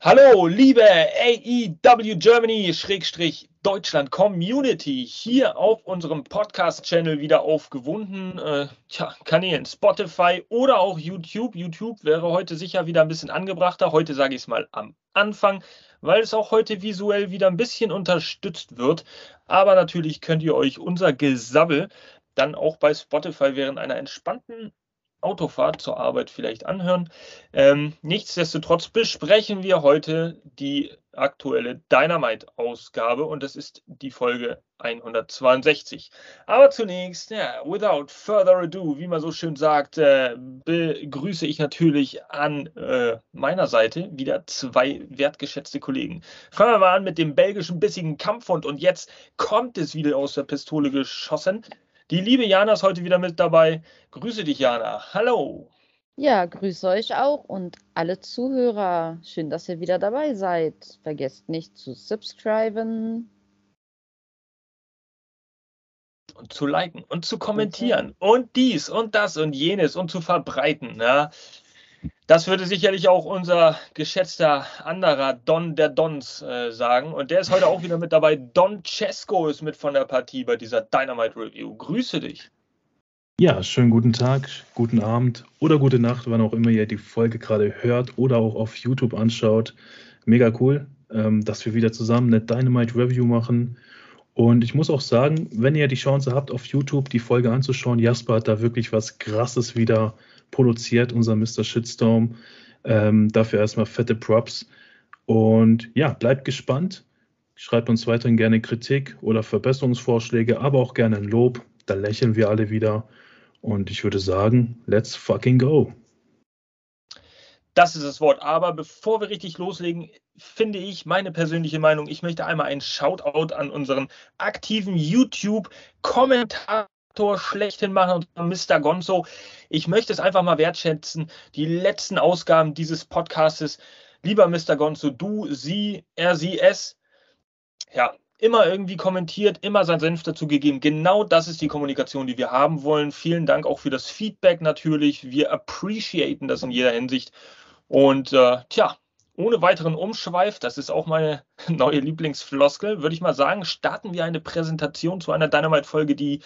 Hallo, liebe AEW Germany Schrägstrich Deutschland Community, hier auf unserem Podcast-Channel wieder auf gewohnten äh, tja, Kanälen Spotify oder auch YouTube. YouTube wäre heute sicher wieder ein bisschen angebrachter. Heute sage ich es mal am Anfang, weil es auch heute visuell wieder ein bisschen unterstützt wird. Aber natürlich könnt ihr euch unser Gesabbel dann auch bei Spotify während einer entspannten Autofahrt zur Arbeit vielleicht anhören. Ähm, nichtsdestotrotz besprechen wir heute die aktuelle Dynamite-Ausgabe und das ist die Folge 162. Aber zunächst, ja, without further ado, wie man so schön sagt, äh, begrüße ich natürlich an äh, meiner Seite wieder zwei wertgeschätzte Kollegen. Fangen wir mal an mit dem belgischen bissigen Kampfhund und jetzt kommt es wieder aus der Pistole geschossen. Die liebe Jana ist heute wieder mit dabei. Grüße dich, Jana. Hallo. Ja, grüße euch auch und alle Zuhörer. Schön, dass ihr wieder dabei seid. Vergesst nicht zu subscriben. Und zu liken und zu kommentieren okay. und dies und das und jenes und zu verbreiten. Ja. Das würde sicherlich auch unser geschätzter anderer Don der Dons äh, sagen. Und der ist heute auch wieder mit dabei. Don Cesco ist mit von der Partie bei dieser Dynamite Review. Grüße dich. Ja, schönen guten Tag, guten Abend oder gute Nacht, wann auch immer ihr die Folge gerade hört oder auch auf YouTube anschaut. Mega cool, ähm, dass wir wieder zusammen eine Dynamite Review machen. Und ich muss auch sagen, wenn ihr die Chance habt, auf YouTube die Folge anzuschauen, Jasper hat da wirklich was Krasses wieder produziert, unser Mr. Shitstorm. Ähm, dafür erstmal fette Props. Und ja, bleibt gespannt. Schreibt uns weiterhin gerne Kritik oder Verbesserungsvorschläge, aber auch gerne ein Lob. Da lächeln wir alle wieder. Und ich würde sagen, let's fucking go. Das ist das Wort. Aber bevor wir richtig loslegen, finde ich meine persönliche Meinung, ich möchte einmal einen Shoutout an unseren aktiven YouTube-Kommentar Faktor schlechthin machen und Mr. Gonzo. Ich möchte es einfach mal wertschätzen. Die letzten Ausgaben dieses Podcastes, lieber Mr. Gonzo, du, sie, er, sie, es, ja, immer irgendwie kommentiert, immer sein Senf dazu gegeben. Genau das ist die Kommunikation, die wir haben wollen. Vielen Dank auch für das Feedback natürlich. Wir appreciaten das in jeder Hinsicht. Und äh, tja, ohne weiteren Umschweif, das ist auch meine neue Lieblingsfloskel, würde ich mal sagen, starten wir eine Präsentation zu einer Dynamite-Folge, die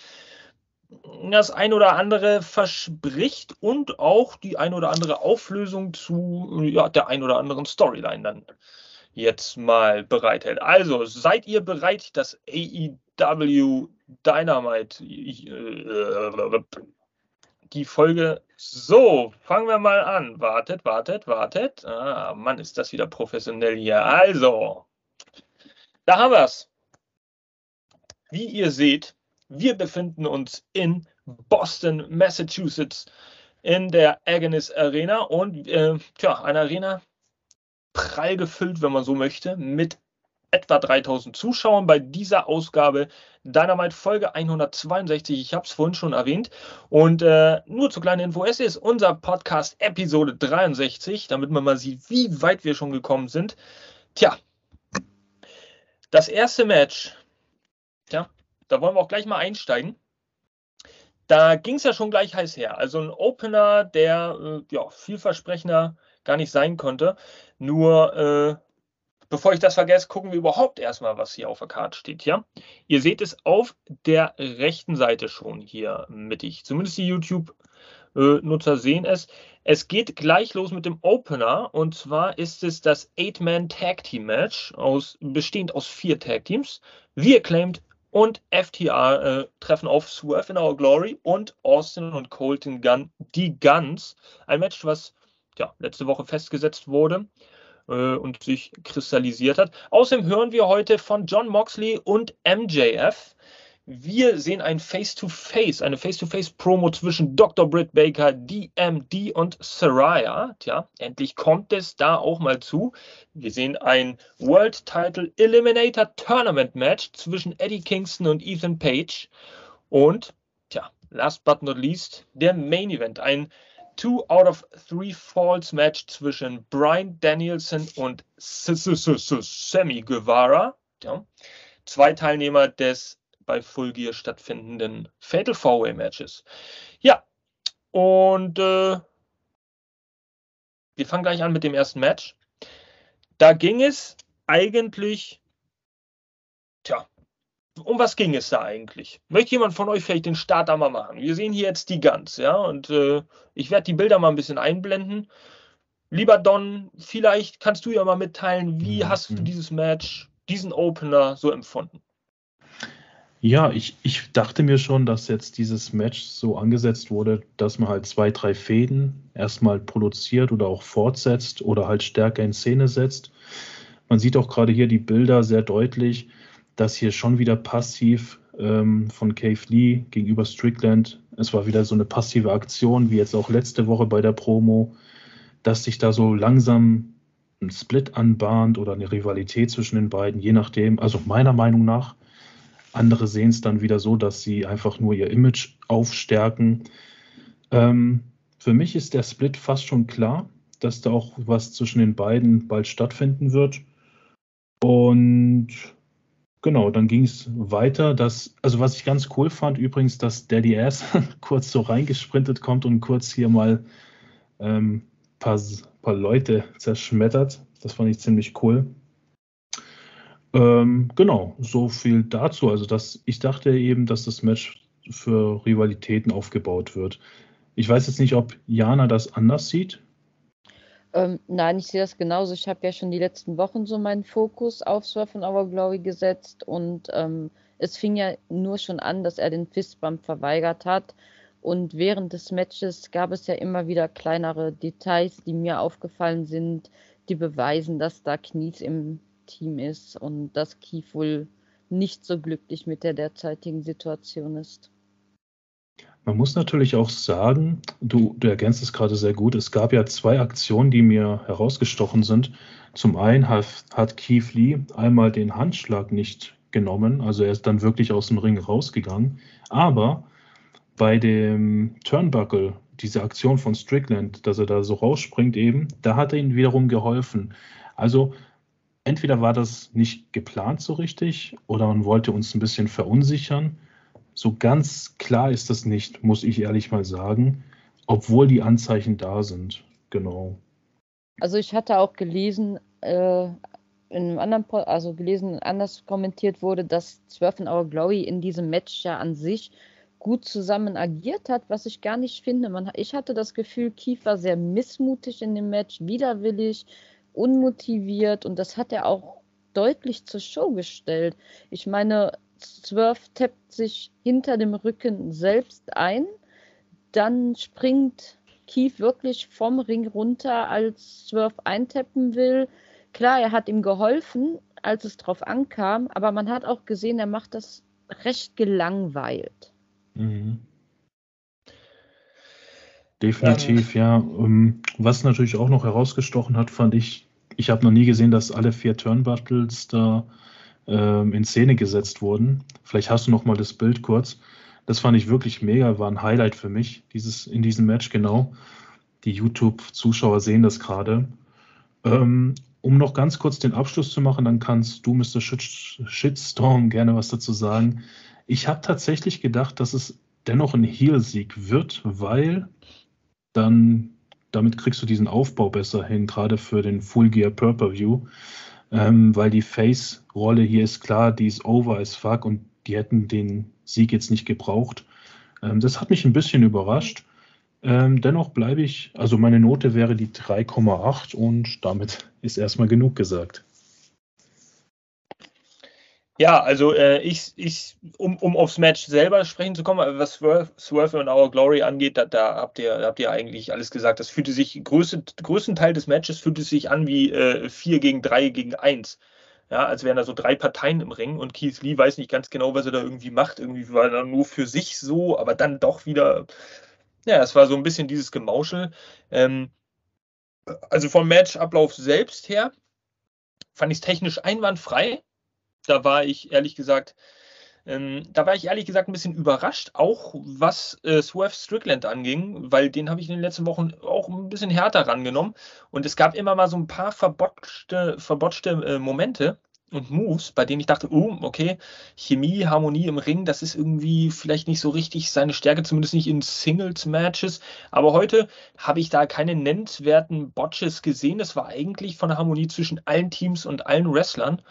das ein oder andere verspricht und auch die ein oder andere Auflösung zu ja, der ein oder anderen Storyline dann jetzt mal bereithält. Also seid ihr bereit, das AEW Dynamite äh, die Folge. So, fangen wir mal an. Wartet, wartet, wartet. Ah, Mann, ist das wieder professionell hier. Also, da haben wir es. Wie ihr seht, wir befinden uns in Boston, Massachusetts, in der Agnes Arena und äh, tja, eine Arena prall gefüllt, wenn man so möchte, mit etwa 3000 Zuschauern bei dieser Ausgabe Dynamite Folge 162. Ich habe es vorhin schon erwähnt. Und äh, nur zur kleinen Info, es ist unser Podcast Episode 63, damit man mal sieht, wie weit wir schon gekommen sind. Tja, das erste Match, da wollen wir auch gleich mal einsteigen. Da ging es ja schon gleich heiß her. Also ein Opener, der äh, ja, vielversprechender gar nicht sein konnte. Nur, äh, bevor ich das vergesse, gucken wir überhaupt erstmal, was hier auf der Karte steht. Ja? Ihr seht es auf der rechten Seite schon hier mittig. Zumindest die YouTube-Nutzer sehen es. Es geht gleich los mit dem Opener. Und zwar ist es das Eight-Man-Tag-Team-Match, aus, bestehend aus vier Tag-Teams. Wie acclaimed und FTR äh, treffen auf Swerve in Our Glory und Austin und Colton Gunn, die Guns. Ein Match, was ja, letzte Woche festgesetzt wurde äh, und sich kristallisiert hat. Außerdem hören wir heute von John Moxley und MJF. Wir sehen ein Face-to-Face, -face, eine Face-to-Face-Promo zwischen Dr. Britt Baker, DMD und Saraya. Tja, endlich kommt es da auch mal zu. Wir sehen ein World Title Eliminator Tournament Match zwischen Eddie Kingston und Ethan Page. Und, tja, last but not least, der Main Event. Ein Two out of Three Falls Match zwischen Brian Danielson und Sammy Guevara. Ja. Zwei Teilnehmer des bei Full Gear stattfindenden Fatal Four Way Matches. Ja, und äh, wir fangen gleich an mit dem ersten Match. da ging es eigentlich, tja, um was ging es da eigentlich? Möchte jemand von euch vielleicht den Starter mal machen? Wir sehen hier jetzt die Guns, ja, und äh, ich werde die Bilder mal ein bisschen einblenden. Lieber Don, vielleicht kannst du ja mal mitteilen, wie mhm. hast du dieses Match, diesen Opener so empfunden? Ja, ich, ich dachte mir schon, dass jetzt dieses Match so angesetzt wurde, dass man halt zwei, drei Fäden erstmal produziert oder auch fortsetzt oder halt stärker in Szene setzt. Man sieht auch gerade hier die Bilder sehr deutlich, dass hier schon wieder passiv ähm, von Cave Lee gegenüber Strickland, es war wieder so eine passive Aktion, wie jetzt auch letzte Woche bei der Promo, dass sich da so langsam ein Split anbahnt oder eine Rivalität zwischen den beiden, je nachdem, also meiner Meinung nach andere sehen es dann wieder so, dass sie einfach nur ihr Image aufstärken. Ähm, für mich ist der Split fast schon klar, dass da auch was zwischen den beiden bald stattfinden wird. Und genau, dann ging es weiter. Dass, also was ich ganz cool fand übrigens, dass Daddy Ass kurz so reingesprintet kommt und kurz hier mal ähm, paar, paar Leute zerschmettert. Das fand ich ziemlich cool. Ähm, genau, so viel dazu. Also das, ich dachte eben, dass das Match für Rivalitäten aufgebaut wird. Ich weiß jetzt nicht, ob Jana das anders sieht. Ähm, nein, ich sehe das genauso. Ich habe ja schon die letzten Wochen so meinen Fokus auf Surf and Our Glory gesetzt und ähm, es fing ja nur schon an, dass er den Fistbump verweigert hat. Und während des Matches gab es ja immer wieder kleinere Details, die mir aufgefallen sind, die beweisen, dass da Knies im Team ist und dass Keith wohl nicht so glücklich mit der derzeitigen Situation ist. Man muss natürlich auch sagen, du, du ergänzt es gerade sehr gut, es gab ja zwei Aktionen, die mir herausgestochen sind. Zum einen hat, hat Keith Lee einmal den Handschlag nicht genommen, also er ist dann wirklich aus dem Ring rausgegangen. Aber bei dem Turnbuckle, diese Aktion von Strickland, dass er da so rausspringt eben, da hat er ihm wiederum geholfen. Also entweder war das nicht geplant so richtig oder man wollte uns ein bisschen verunsichern. So ganz klar ist das nicht, muss ich ehrlich mal sagen, obwohl die Anzeichen da sind. Genau. Also ich hatte auch gelesen, äh, in einem anderen, also gelesen, anders kommentiert wurde, dass 12 in Our Glory in diesem Match ja an sich gut zusammen agiert hat, was ich gar nicht finde. Man, ich hatte das Gefühl, Keith war sehr missmutig in dem Match, widerwillig, unmotiviert und das hat er auch deutlich zur Show gestellt. Ich meine, Swerve tappt sich hinter dem Rücken selbst ein, dann springt Keith wirklich vom Ring runter, als Swerve eintappen will. Klar, er hat ihm geholfen, als es drauf ankam, aber man hat auch gesehen, er macht das recht gelangweilt. Mhm. Definitiv, ja. Ähm, was natürlich auch noch herausgestochen hat, fand ich, ich habe noch nie gesehen, dass alle vier Turnbuckles da ähm, in Szene gesetzt wurden. Vielleicht hast du noch mal das Bild kurz. Das fand ich wirklich mega, war ein Highlight für mich, dieses, in diesem Match, genau. Die YouTube-Zuschauer sehen das gerade. Ähm, um noch ganz kurz den Abschluss zu machen, dann kannst du, Mr. Shitstorm, gerne was dazu sagen. Ich habe tatsächlich gedacht, dass es dennoch ein Heel-Sieg wird, weil dann damit kriegst du diesen Aufbau besser hin, gerade für den Full Gear Purple-View, ähm, weil die Face-Rolle hier ist klar, die ist over as fuck und die hätten den Sieg jetzt nicht gebraucht. Ähm, das hat mich ein bisschen überrascht. Ähm, dennoch bleibe ich, also meine Note wäre die 3,8 und damit ist erstmal genug gesagt. Ja, also äh, ich, ich um, um aufs Match selber sprechen zu kommen, was Swerve, Swerve und Our Glory angeht, da, da, habt ihr, da habt ihr eigentlich alles gesagt. Das fühlte sich, größten, größten Teil des Matches fühlte sich an wie äh, 4 gegen 3 gegen 1. Ja, als wären da so drei Parteien im Ring und Keith Lee weiß nicht ganz genau, was er da irgendwie macht. Irgendwie war er nur für sich so, aber dann doch wieder, ja, es war so ein bisschen dieses Gemauschel. Ähm, also vom Matchablauf selbst her fand ich es technisch einwandfrei da war ich ehrlich gesagt, ähm, da war ich ehrlich gesagt ein bisschen überrascht, auch was äh, Swerve Strickland anging, weil den habe ich in den letzten Wochen auch ein bisschen härter rangenommen. Und es gab immer mal so ein paar verbotschte, verbotschte äh, Momente. und Moves, bei denen ich dachte, oh, okay, Chemie, Harmonie im Ring, das ist irgendwie vielleicht nicht so richtig seine Stärke, zumindest nicht in Singles-Matches. Aber heute habe ich da keine nennenswerten Botches gesehen. Es war eigentlich von der Harmonie zwischen allen Teams und allen Wrestlern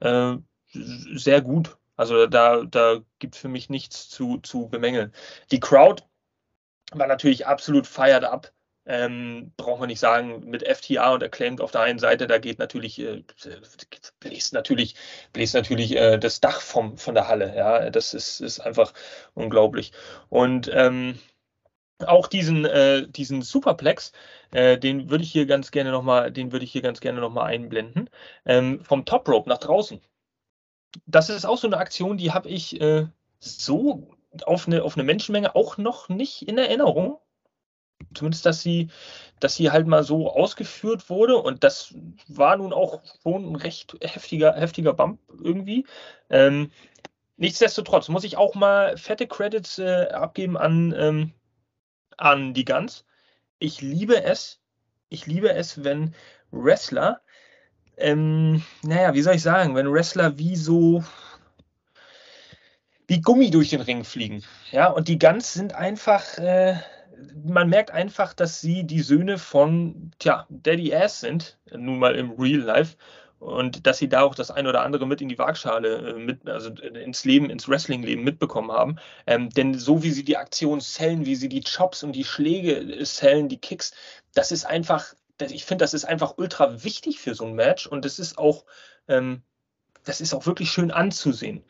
äh, sehr gut. Also da, da gibt es für mich nichts zu, zu bemängeln. Die Crowd war natürlich absolut fired up. Ähm, braucht man nicht sagen, mit FTA und Acclaimed auf der einen Seite, da geht natürlich, äh, bläst natürlich, bläst natürlich äh, das Dach vom, von der Halle. Ja, das ist, ist einfach unglaublich. Und ähm, auch diesen, äh, diesen Superplex, äh, den würde ich hier ganz gerne nochmal, den würde ich hier ganz gerne nochmal einblenden. Ähm, vom Top Rope nach draußen. Das ist auch so eine Aktion, die habe ich äh, so auf eine, auf eine Menschenmenge auch noch nicht in Erinnerung. Zumindest, dass sie, dass sie halt mal so ausgeführt wurde. Und das war nun auch schon ein recht heftiger, heftiger Bump irgendwie. Ähm, nichtsdestotrotz muss ich auch mal fette Credits äh, abgeben an, ähm, an die Guns. Ich liebe es, ich liebe es, wenn Wrestler, ähm, naja, wie soll ich sagen, wenn Wrestler wie so wie Gummi durch den Ring fliegen. Ja, und die Guns sind einfach, äh, man merkt einfach, dass sie die Söhne von, tja, Daddy Ass sind, nun mal im Real Life. Und dass sie da auch das ein oder andere mit in die Waagschale, äh, mit, also ins Leben, ins Wrestling-Leben mitbekommen haben. Ähm, denn so wie sie die Aktion zählen, wie sie die Chops und die Schläge zählen, die Kicks, das ist einfach, ich finde, das ist einfach ultra wichtig für so ein Match und das ist auch, ähm, das ist auch wirklich schön anzusehen.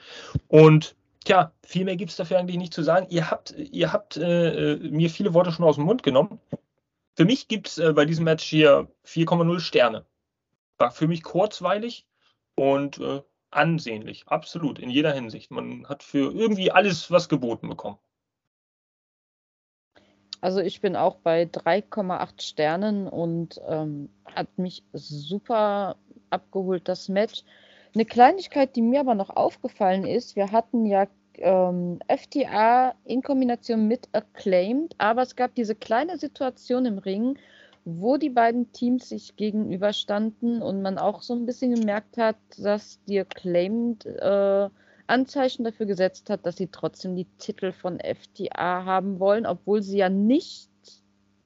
Und Tja, viel mehr gibt es dafür eigentlich nicht zu sagen. Ihr habt, ihr habt äh, äh mir viele Worte schon aus dem Mund genommen. Für mich gibt es äh, bei diesem Match hier 4,0 Sterne. War für mich kurzweilig und äh, ansehnlich. Absolut, in jeder Hinsicht. Man hat für irgendwie alles was geboten bekommen. Also ich bin auch bei 3,8 Sternen und ähm, hat mich super abgeholt, das Match. Eine Kleinigkeit, die mir aber noch aufgefallen ist, wir hatten ja ähm, FTA in Kombination mit Acclaimed, aber es gab diese kleine Situation im Ring, wo die beiden Teams sich gegenüberstanden und man auch so ein bisschen gemerkt hat, dass die Acclaimed äh, Anzeichen dafür gesetzt hat, dass sie trotzdem die Titel von FTA haben wollen, obwohl sie ja nicht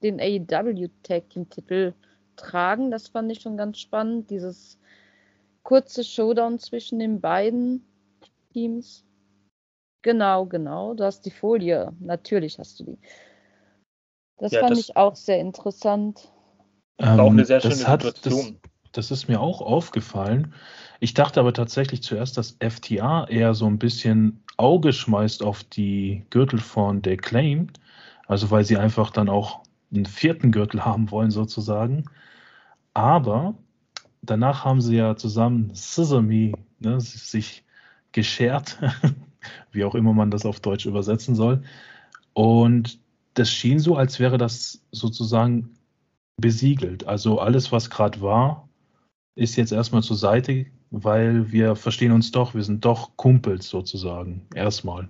den AEW Tag Team Titel tragen. Das fand ich schon ganz spannend, dieses kurze Showdown zwischen den beiden Teams. Genau, genau. Du hast die Folie. Natürlich hast du die. Das ja, fand das, ich auch sehr interessant. Ähm, auch eine sehr schöne das hat, Situation. Das, das ist mir auch aufgefallen. Ich dachte aber tatsächlich zuerst, dass FTA eher so ein bisschen Auge schmeißt auf die Gürtel von The Claim. Also weil sie einfach dann auch einen vierten Gürtel haben wollen, sozusagen. Aber danach haben sie ja zusammen Sesame ne, sich geschert, wie auch immer man das auf Deutsch übersetzen soll. Und das schien so, als wäre das sozusagen besiegelt. Also alles, was gerade war, ist jetzt erstmal zur Seite, weil wir verstehen uns doch, wir sind doch Kumpels sozusagen, erstmal.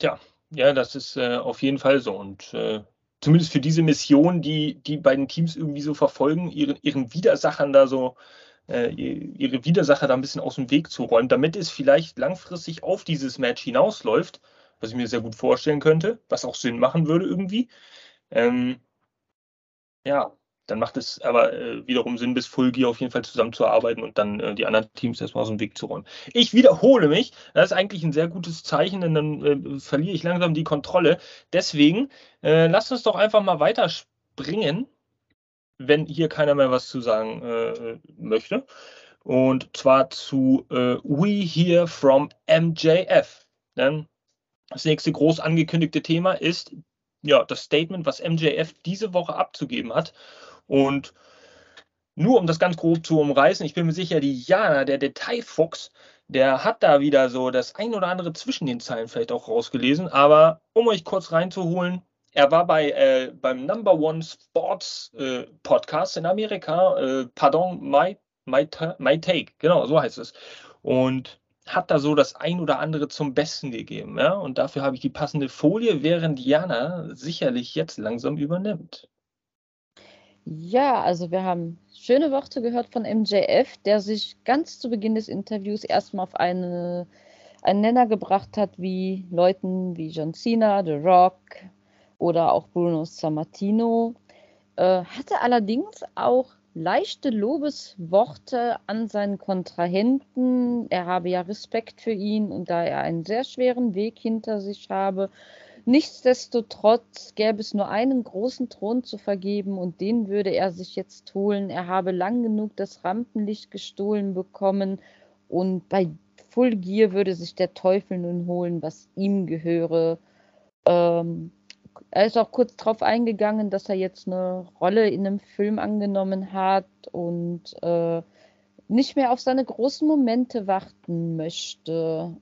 Ja, ja, das ist äh, auf jeden Fall so. Und äh, zumindest für diese Mission, die die beiden Teams irgendwie so verfolgen, ihren, ihren Widersachern da so, äh, ihre Widersacher da ein bisschen aus dem Weg zu räumen, damit es vielleicht langfristig auf dieses Match hinausläuft, was ich mir sehr gut vorstellen könnte, was auch Sinn machen würde irgendwie. Ähm, ja, dann macht es aber äh, wiederum Sinn, bis Full Gear auf jeden Fall zusammenzuarbeiten und dann äh, die anderen Teams erstmal aus dem Weg zu räumen. Ich wiederhole mich, das ist eigentlich ein sehr gutes Zeichen, denn dann äh, verliere ich langsam die Kontrolle. Deswegen äh, lasst uns doch einfach mal weiterspringen, wenn hier keiner mehr was zu sagen äh, möchte. Und zwar zu äh, We Hear from MJF. Denn das nächste groß angekündigte Thema ist ja das Statement, was MJF diese Woche abzugeben hat. Und nur um das ganz grob zu umreißen, ich bin mir sicher, die Jana, der Detailfuchs, der hat da wieder so das ein oder andere zwischen den Zeilen vielleicht auch rausgelesen. Aber um euch kurz reinzuholen, er war bei äh, beim Number One Sports äh, Podcast in Amerika, äh, pardon, my, my, my Take, genau, so heißt es. Und hat da so das ein oder andere zum Besten gegeben. Ja? Und dafür habe ich die passende Folie, während Jana sicherlich jetzt langsam übernimmt. Ja, also wir haben schöne Worte gehört von MJF, der sich ganz zu Beginn des Interviews erstmal auf eine, einen Nenner gebracht hat, wie Leuten wie John Cena, The Rock oder auch Bruno Sammartino. Äh, hatte allerdings auch leichte Lobesworte an seinen Kontrahenten. Er habe ja Respekt für ihn und da er einen sehr schweren Weg hinter sich habe. Nichtsdestotrotz gäbe es nur einen großen Thron zu vergeben und den würde er sich jetzt holen. Er habe lang genug das Rampenlicht gestohlen bekommen und bei Full Gear würde sich der Teufel nun holen, was ihm gehöre. Ähm, er ist auch kurz darauf eingegangen, dass er jetzt eine Rolle in einem Film angenommen hat und äh, nicht mehr auf seine großen Momente warten möchte.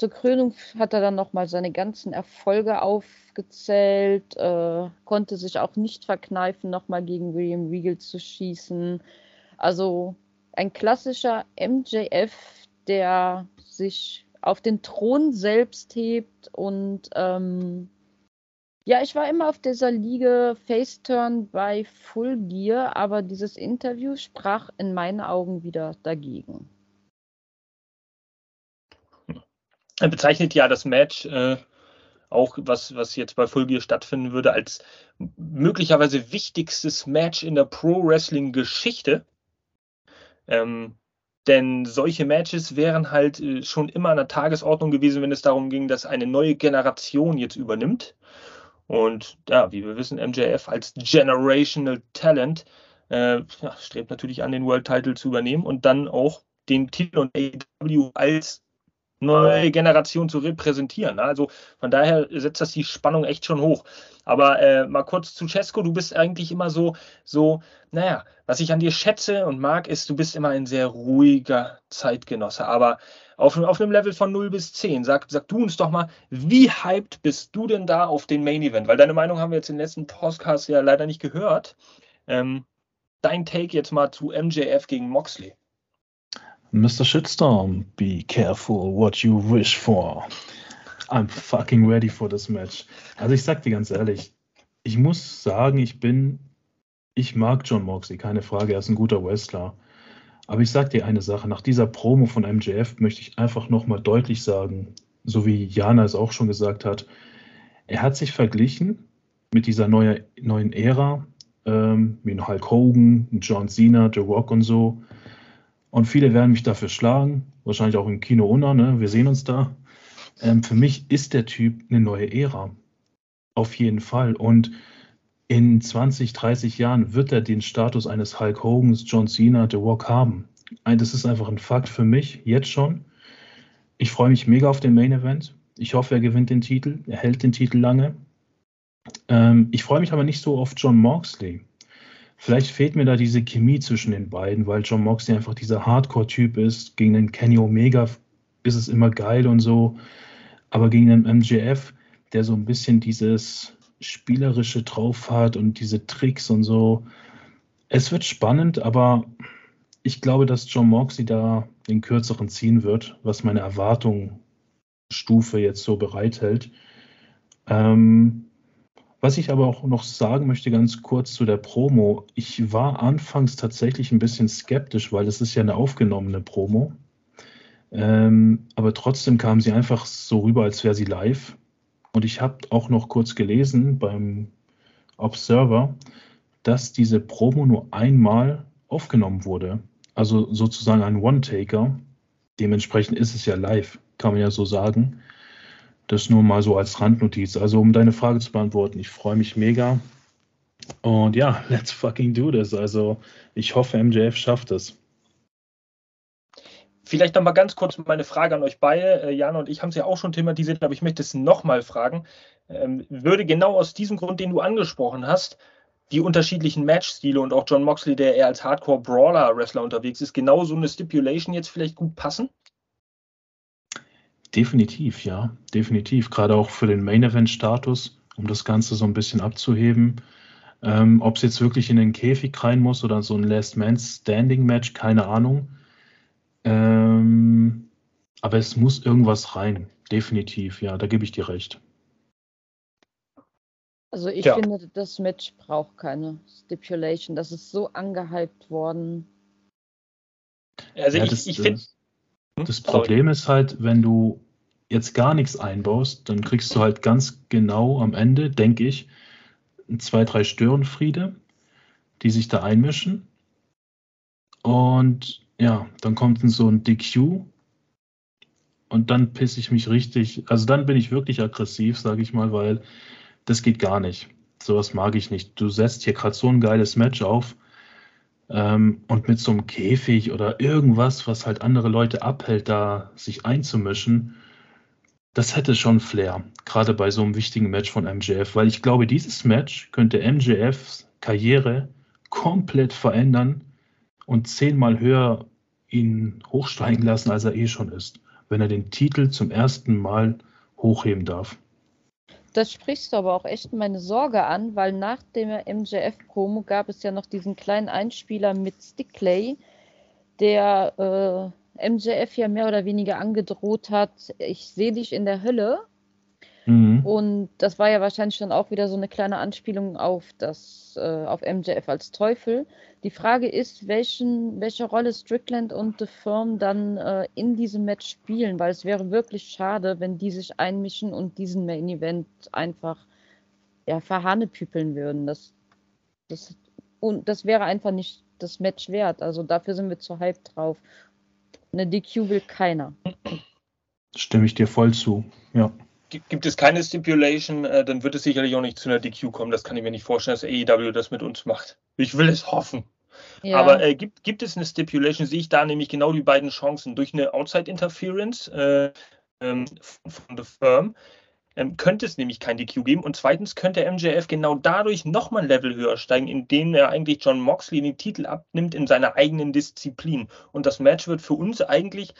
Zur Krönung hat er dann nochmal seine ganzen Erfolge aufgezählt, äh, konnte sich auch nicht verkneifen, nochmal gegen William Regal zu schießen. Also ein klassischer MJF, der sich auf den Thron selbst hebt und ähm, ja, ich war immer auf dieser Liga Faceturn bei Full Gear, aber dieses Interview sprach in meinen Augen wieder dagegen. Er bezeichnet ja das Match äh, auch, was, was jetzt bei Full Gear stattfinden würde, als möglicherweise wichtigstes Match in der Pro-Wrestling-Geschichte. Ähm, denn solche Matches wären halt äh, schon immer an der Tagesordnung gewesen, wenn es darum ging, dass eine neue Generation jetzt übernimmt. Und ja, wie wir wissen, MJF als Generational Talent äh, ja, strebt natürlich an, den World Title zu übernehmen und dann auch den Titel und AEW als neue Generation zu repräsentieren. Ne? Also von daher setzt das die Spannung echt schon hoch. Aber äh, mal kurz zu Cesco, du bist eigentlich immer so, so, naja, was ich an dir schätze und mag, ist, du bist immer ein sehr ruhiger Zeitgenosse. Aber auf, auf einem Level von 0 bis 10. Sag, sag du uns doch mal, wie hyped bist du denn da auf den Main Event? Weil deine Meinung haben wir jetzt in den letzten Podcasts ja leider nicht gehört. Ähm, dein Take jetzt mal zu MJF gegen Moxley. Mr. Shitstorm, be careful what you wish for. I'm fucking ready for this match. Also ich sag dir ganz ehrlich, ich muss sagen, ich bin, ich mag John Moxley, keine Frage, er ist ein guter Wrestler. Aber ich sage dir eine Sache, nach dieser Promo von MJF möchte ich einfach nochmal deutlich sagen, so wie Jana es auch schon gesagt hat, er hat sich verglichen mit dieser neue, neuen Ära, ähm, wie ein Hulk Hogan, John Cena, The Rock und so. Und viele werden mich dafür schlagen, wahrscheinlich auch im Kino Unna, ne? wir sehen uns da. Ähm, für mich ist der Typ eine neue Ära. Auf jeden Fall. Und in 20, 30 Jahren wird er den Status eines Hulk Hogans, John Cena, The Rock haben. Das ist einfach ein Fakt für mich, jetzt schon. Ich freue mich mega auf den Main Event. Ich hoffe, er gewinnt den Titel, er hält den Titel lange. Ähm, ich freue mich aber nicht so auf John Moxley. Vielleicht fehlt mir da diese Chemie zwischen den beiden, weil John Moxley einfach dieser Hardcore-Typ ist. Gegen den Kenny Omega ist es immer geil und so. Aber gegen den MJF, der so ein bisschen dieses Spielerische drauf hat und diese Tricks und so. Es wird spannend, aber ich glaube, dass John Moxley da den kürzeren ziehen wird, was meine Erwartungsstufe jetzt so bereithält. Ähm, was ich aber auch noch sagen möchte, ganz kurz zu der Promo. Ich war anfangs tatsächlich ein bisschen skeptisch, weil es ist ja eine aufgenommene Promo. Ähm, aber trotzdem kam sie einfach so rüber, als wäre sie live. Und ich habe auch noch kurz gelesen beim Observer, dass diese Promo nur einmal aufgenommen wurde. Also sozusagen ein One-Taker. Dementsprechend ist es ja live, kann man ja so sagen. Das nur mal so als Randnotiz. Also um deine Frage zu beantworten, ich freue mich mega. Und ja, let's fucking do this. Also ich hoffe, MJF schafft es. Vielleicht noch mal ganz kurz meine Frage an euch beide. Äh, Jana und ich haben es ja auch schon thematisiert, aber ich möchte es nochmal fragen. Ähm, würde genau aus diesem Grund, den du angesprochen hast, die unterschiedlichen Matchstile und auch John Moxley, der eher als Hardcore-Brawler-Wrestler unterwegs ist, genau so eine Stipulation jetzt vielleicht gut passen? Definitiv, ja, definitiv. Gerade auch für den Main-Event-Status, um das Ganze so ein bisschen abzuheben. Ähm, Ob es jetzt wirklich in den Käfig rein muss oder so ein Last-Man-Standing-Match, keine Ahnung. Ähm, aber es muss irgendwas rein. Definitiv, ja, da gebe ich dir recht. Also ich ja. finde, das Match braucht keine Stipulation. Das ist so angehypt worden. Also ja, ich, ich finde. Hm? Das Problem ist halt, wenn du jetzt gar nichts einbaust, dann kriegst du halt ganz genau am Ende, denke ich, zwei, drei Störenfriede, die sich da einmischen. Und ja, dann kommt so ein DQ und dann pisse ich mich richtig, also dann bin ich wirklich aggressiv, sage ich mal, weil das geht gar nicht. Sowas mag ich nicht. Du setzt hier gerade so ein geiles Match auf ähm, und mit so einem Käfig oder irgendwas, was halt andere Leute abhält, da sich einzumischen, das hätte schon Flair, gerade bei so einem wichtigen Match von MJF, weil ich glaube, dieses Match könnte MJFs Karriere komplett verändern und zehnmal höher ihn hochsteigen lassen, als er eh schon ist, wenn er den Titel zum ersten Mal hochheben darf. Das sprichst du aber auch echt meine Sorge an, weil nach dem MJF-Promo gab es ja noch diesen kleinen Einspieler mit Stickley, der äh, MJF ja mehr oder weniger angedroht hat, ich sehe dich in der Hölle. Mhm. Und das war ja wahrscheinlich dann auch wieder so eine kleine Anspielung auf das, äh, auf MJF als Teufel. Die Frage ist, welchen, welche Rolle Strickland und The Firm dann äh, in diesem Match spielen, weil es wäre wirklich schade, wenn die sich einmischen und diesen Main Event einfach ja, verhanepüpeln würden. Das, das, und das wäre einfach nicht das Match wert. Also dafür sind wir zu hype drauf. Eine DQ will keiner. Stimme ich dir voll zu, ja. Gibt es keine Stipulation, äh, dann wird es sicherlich auch nicht zu einer DQ kommen. Das kann ich mir nicht vorstellen, dass AEW das mit uns macht. Ich will es hoffen. Ja. Aber äh, gibt, gibt es eine Stipulation, sehe ich da nämlich genau die beiden Chancen. Durch eine Outside Interference äh, ähm, von The Firm ähm, könnte es nämlich kein DQ geben. Und zweitens könnte MJF genau dadurch nochmal ein Level höher steigen, indem er eigentlich John Moxley den Titel abnimmt in seiner eigenen Disziplin. Und das Match wird für uns eigentlich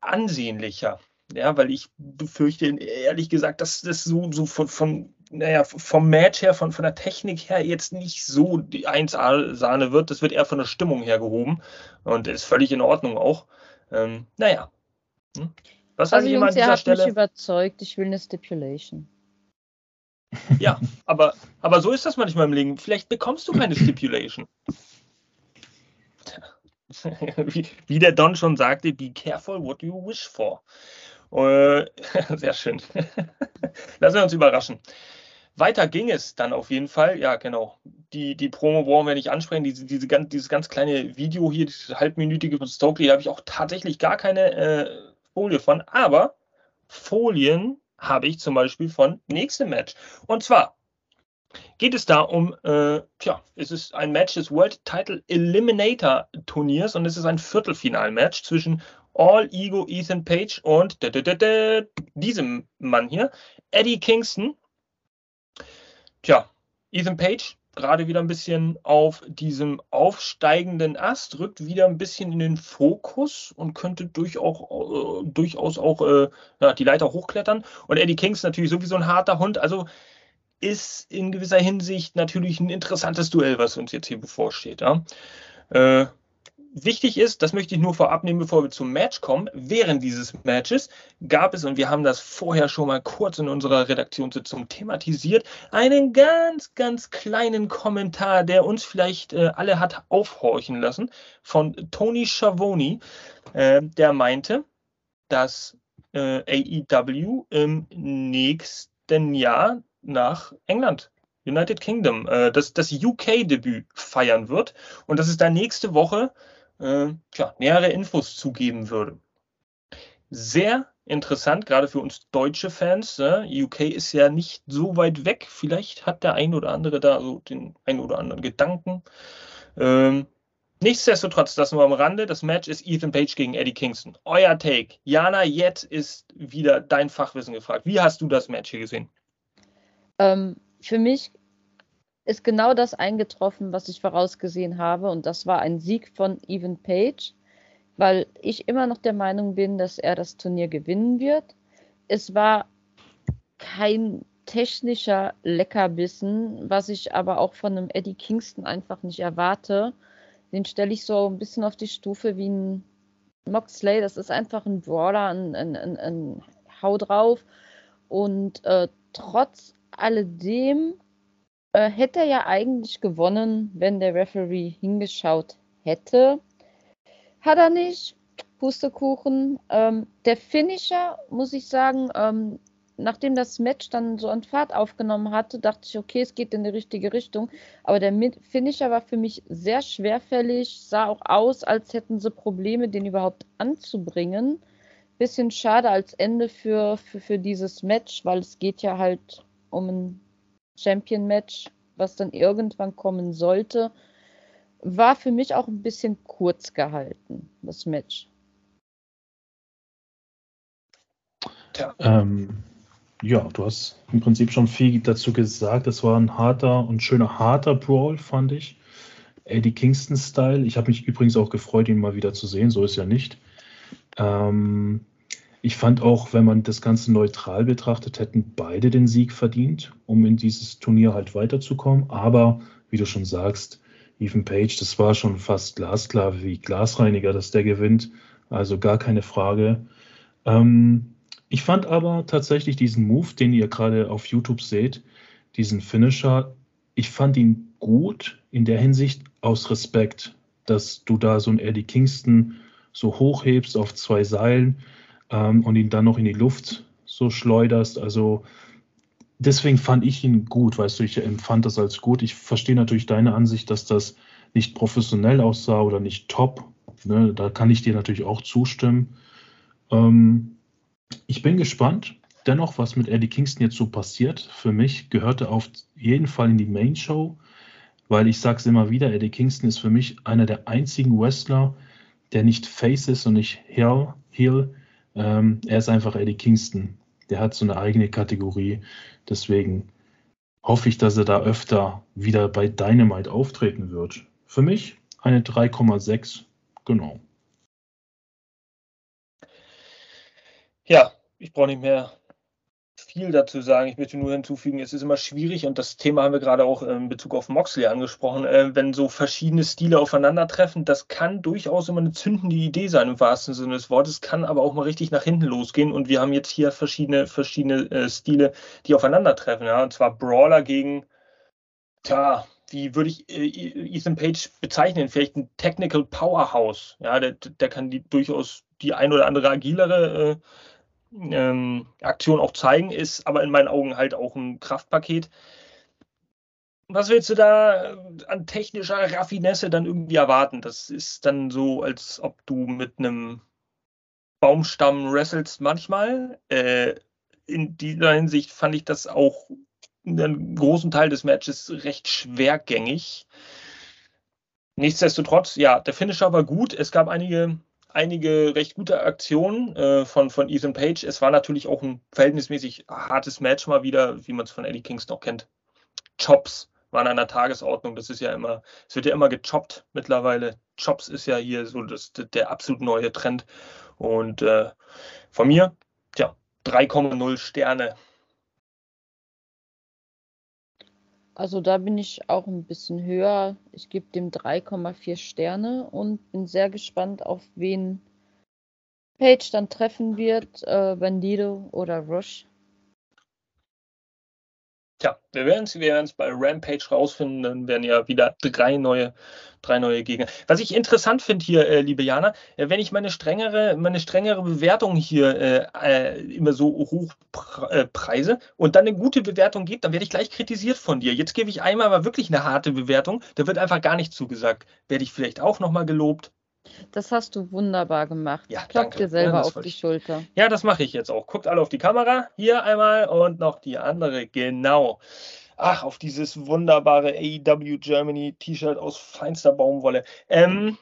ansehnlicher. Ja, weil ich befürchte, ehrlich gesagt, dass das so, so von, von, naja, vom Match her, von, von der Technik her jetzt nicht so die 1A-Sahne wird. Das wird eher von der Stimmung her gehoben und ist völlig in Ordnung auch. Ähm, naja. Hm? Was also Jungs, ihr habt Stelle? mich überzeugt, ich will eine Stipulation. Ja, aber, aber so ist das manchmal im Leben. Vielleicht bekommst du keine Stipulation. wie, wie der Don schon sagte, be careful what you wish for. Äh, sehr schön. Lassen wir uns überraschen. Weiter ging es dann auf jeden Fall. Ja, genau. Die, die Promo brauchen wir nicht ansprechen. Diese, diese ganz, dieses ganz kleine Video hier, dieses halbminütige von Stokely, da habe ich auch tatsächlich gar keine äh, Folie von. Aber Folien habe ich zum Beispiel von nächstem Match. Und zwar geht es da um, äh, tja, es ist ein Match des World Title Eliminator Turniers und es ist ein Viertelfinalmatch zwischen All Ego Ethan Page und da, da, da, diesem Mann hier, Eddie Kingston. Tja, Ethan Page gerade wieder ein bisschen auf diesem aufsteigenden Ast, rückt wieder ein bisschen in den Fokus und könnte durchaus, äh, durchaus auch äh, ja, die Leiter hochklettern. Und Eddie Kingston natürlich sowieso ein harter Hund, also ist in gewisser Hinsicht natürlich ein interessantes Duell, was uns jetzt hier bevorsteht. Ja? Äh, wichtig ist, das möchte ich nur vorab nehmen, bevor wir zum Match kommen, während dieses Matches gab es, und wir haben das vorher schon mal kurz in unserer Redaktionssitzung thematisiert, einen ganz, ganz kleinen Kommentar, der uns vielleicht äh, alle hat aufhorchen lassen, von Tony Schiavoni, äh, der meinte, dass äh, AEW im nächsten Jahr nach England United Kingdom, äh, das, das UK-Debüt feiern wird. Und dass es da nächste Woche äh, tja, nähere Infos zugeben würde. Sehr interessant, gerade für uns deutsche Fans. Äh, UK ist ja nicht so weit weg. Vielleicht hat der ein oder andere da so den ein oder anderen Gedanken. Ähm, nichtsdestotrotz, das nur am Rande. Das Match ist Ethan Page gegen Eddie Kingston. Euer Take. Jana, jetzt ist wieder dein Fachwissen gefragt. Wie hast du das Match hier gesehen? Ähm, für mich ist genau das eingetroffen, was ich vorausgesehen habe. Und das war ein Sieg von Evan Page, weil ich immer noch der Meinung bin, dass er das Turnier gewinnen wird. Es war kein technischer Leckerbissen, was ich aber auch von einem Eddie Kingston einfach nicht erwarte. Den stelle ich so ein bisschen auf die Stufe wie ein Moxley. Das ist einfach ein Brawler, ein, ein, ein, ein Hau drauf. Und äh, trotz alledem äh, hätte er ja eigentlich gewonnen, wenn der Referee hingeschaut hätte. Hat er nicht. Pustekuchen. Ähm, der Finisher, muss ich sagen, ähm, nachdem das Match dann so an Fahrt aufgenommen hatte, dachte ich, okay, es geht in die richtige Richtung. Aber der Finisher war für mich sehr schwerfällig, sah auch aus, als hätten sie Probleme, den überhaupt anzubringen. Bisschen schade als Ende für, für, für dieses Match, weil es geht ja halt um ein Champion-Match, was dann irgendwann kommen sollte. War für mich auch ein bisschen kurz gehalten, das Match. Ähm, ja, du hast im Prinzip schon viel dazu gesagt. Es war ein harter und schöner harter Brawl, fand ich. Eddie Kingston-Style. Ich habe mich übrigens auch gefreut, ihn mal wieder zu sehen. So ist ja nicht. Ähm, ich fand auch, wenn man das Ganze neutral betrachtet, hätten beide den Sieg verdient, um in dieses Turnier halt weiterzukommen. Aber wie du schon sagst, Ethan Page, das war schon fast glasklar wie Glasreiniger, dass der gewinnt. Also gar keine Frage. Ähm, ich fand aber tatsächlich diesen Move, den ihr gerade auf YouTube seht, diesen Finisher, ich fand ihn gut in der Hinsicht aus Respekt, dass du da so einen Eddie Kingston so hochhebst auf zwei Seilen ähm, und ihn dann noch in die Luft so schleuderst. Also deswegen fand ich ihn gut, weißt du, ich empfand das als gut. Ich verstehe natürlich deine Ansicht, dass das nicht professionell aussah oder nicht top. Ne? Da kann ich dir natürlich auch zustimmen. Ähm, ich bin gespannt. Dennoch, was mit Eddie Kingston jetzt so passiert, für mich gehörte auf jeden Fall in die Main Show, weil ich sage es immer wieder, Eddie Kingston ist für mich einer der einzigen Wrestler, der nicht Face ist und nicht Heel. Heel. Ähm, er ist einfach Eddie Kingston. Der hat so eine eigene Kategorie. Deswegen hoffe ich, dass er da öfter wieder bei Dynamite auftreten wird. Für mich eine 3,6. Genau. Ja, ich brauche nicht mehr viel dazu sagen. Ich möchte nur hinzufügen, es ist immer schwierig und das Thema haben wir gerade auch in Bezug auf Moxley angesprochen, äh, wenn so verschiedene Stile aufeinandertreffen, das kann durchaus immer eine zündende Idee sein im wahrsten Sinne des Wortes, kann aber auch mal richtig nach hinten losgehen und wir haben jetzt hier verschiedene, verschiedene äh, Stile, die aufeinandertreffen, ja, und zwar Brawler gegen, tja, wie würde ich äh, Ethan Page bezeichnen? Vielleicht ein Technical Powerhouse, ja, der, der kann die durchaus die ein oder andere agilere ähm, Aktion auch zeigen, ist aber in meinen Augen halt auch ein Kraftpaket. Was willst du da an technischer Raffinesse dann irgendwie erwarten? Das ist dann so, als ob du mit einem Baumstamm wrestelst manchmal. Äh, in dieser Hinsicht fand ich das auch einen großen Teil des Matches recht schwergängig. Nichtsdestotrotz, ja, der Finisher war gut. Es gab einige einige recht gute Aktionen äh, von, von Ethan Page. Es war natürlich auch ein verhältnismäßig hartes Match mal wieder, wie man es von Eddie Kingston auch kennt. Chops waren an der Tagesordnung. Das ist ja immer, es wird ja immer gechoppt mittlerweile. Chops ist ja hier so das, der absolut neue Trend. Und äh, von mir, tja, 3,0 Sterne. Also da bin ich auch ein bisschen höher. Ich gebe dem 3,4 Sterne und bin sehr gespannt, auf wen Page dann treffen wird, äh, Bandido oder Rush. Tja, wir werden es wir bei Rampage rausfinden, dann werden ja wieder drei neue, drei neue Gegner. Was ich interessant finde hier, äh, liebe Jana, äh, wenn ich meine strengere, meine strengere Bewertung hier äh, äh immer so hoch äh, preise und dann eine gute Bewertung gebe, dann werde ich gleich kritisiert von dir. Jetzt gebe ich einmal aber wirklich eine harte Bewertung, da wird einfach gar nichts zugesagt. Werde ich vielleicht auch nochmal gelobt. Das hast du wunderbar gemacht. Ja, Klopf danke. dir selber ja, auf die Schulter. Ja, das mache ich jetzt auch. Guckt alle auf die Kamera. Hier einmal und noch die andere. Genau. Ach, auf dieses wunderbare AEW Germany T-Shirt aus feinster Baumwolle. Ähm,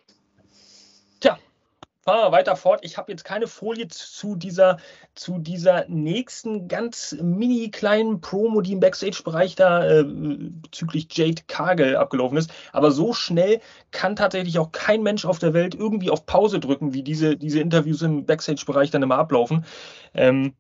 fahren wir weiter fort. Ich habe jetzt keine Folie zu dieser, zu dieser nächsten ganz mini kleinen Promo, die im Backstage-Bereich da äh, bezüglich Jade Cargill abgelaufen ist. Aber so schnell kann tatsächlich auch kein Mensch auf der Welt irgendwie auf Pause drücken, wie diese, diese Interviews im Backstage-Bereich dann immer ablaufen. Ähm,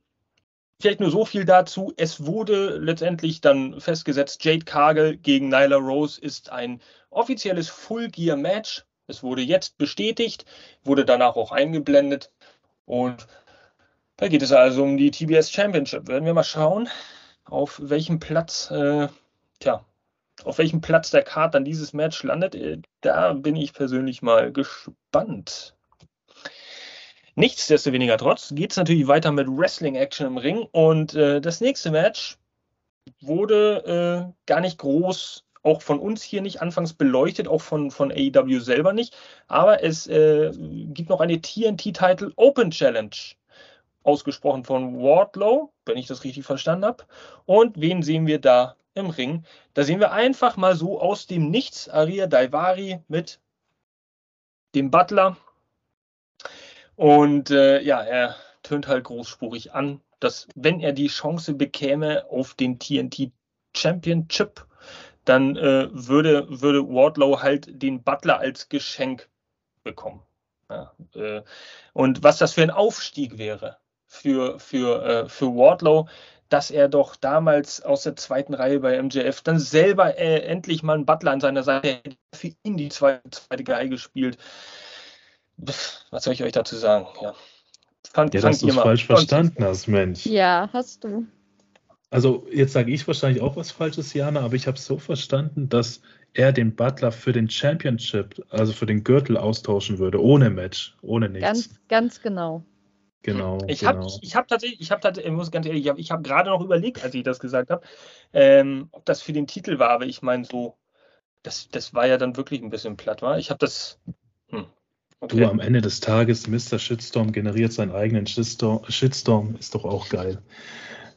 Vielleicht nur so viel dazu. Es wurde letztendlich dann festgesetzt, Jade Cargill gegen Nyla Rose ist ein offizielles Full Gear Match. Es wurde jetzt bestätigt, wurde danach auch eingeblendet. Und da geht es also um die TBS Championship. Werden wir mal schauen, auf welchem Platz, äh, tja, auf welchem Platz der Card dann dieses Match landet, äh, da bin ich persönlich mal gespannt. Nichtsdestoweniger trotz geht es natürlich weiter mit Wrestling-Action im Ring und äh, das nächste Match wurde äh, gar nicht groß, auch von uns hier nicht anfangs beleuchtet, auch von, von AEW selber nicht, aber es äh, gibt noch eine TNT-Title Open Challenge ausgesprochen von Wardlow, wenn ich das richtig verstanden habe. Und wen sehen wir da im Ring? Da sehen wir einfach mal so aus dem Nichts Aria Daivari mit dem Butler. Und äh, ja, er tönt halt großspurig an, dass wenn er die Chance bekäme auf den TNT Championship, dann äh, würde, würde Wardlow halt den Butler als Geschenk bekommen. Ja, äh, und was das für ein Aufstieg wäre für, für, äh, für Wardlow, dass er doch damals aus der zweiten Reihe bei MJF dann selber äh, endlich mal einen Butler an seiner Seite hätte für ihn die zweite, zweite Geige gespielt. Was soll ich euch dazu sagen? Ja, fand, ja dass du es falsch verstanden hast, Mensch. Ja, hast du. Also jetzt sage ich wahrscheinlich auch was Falsches, Jana, aber ich habe es so verstanden, dass er den Butler für den Championship, also für den Gürtel austauschen würde, ohne Match, ohne nichts. Ganz, ganz genau. Genau. Ich genau. habe ich hab tatsächlich, ich habe tatsächlich, ich muss ganz ehrlich, ich habe hab gerade noch überlegt, als ich das gesagt habe, ähm, ob das für den Titel war, aber ich meine so, das, das war ja dann wirklich ein bisschen platt, war. Ich habe das. Hm, okay. Du am Ende des Tages, Mr. Shitstorm generiert seinen eigenen Shitstorm, Shitstorm ist doch auch geil.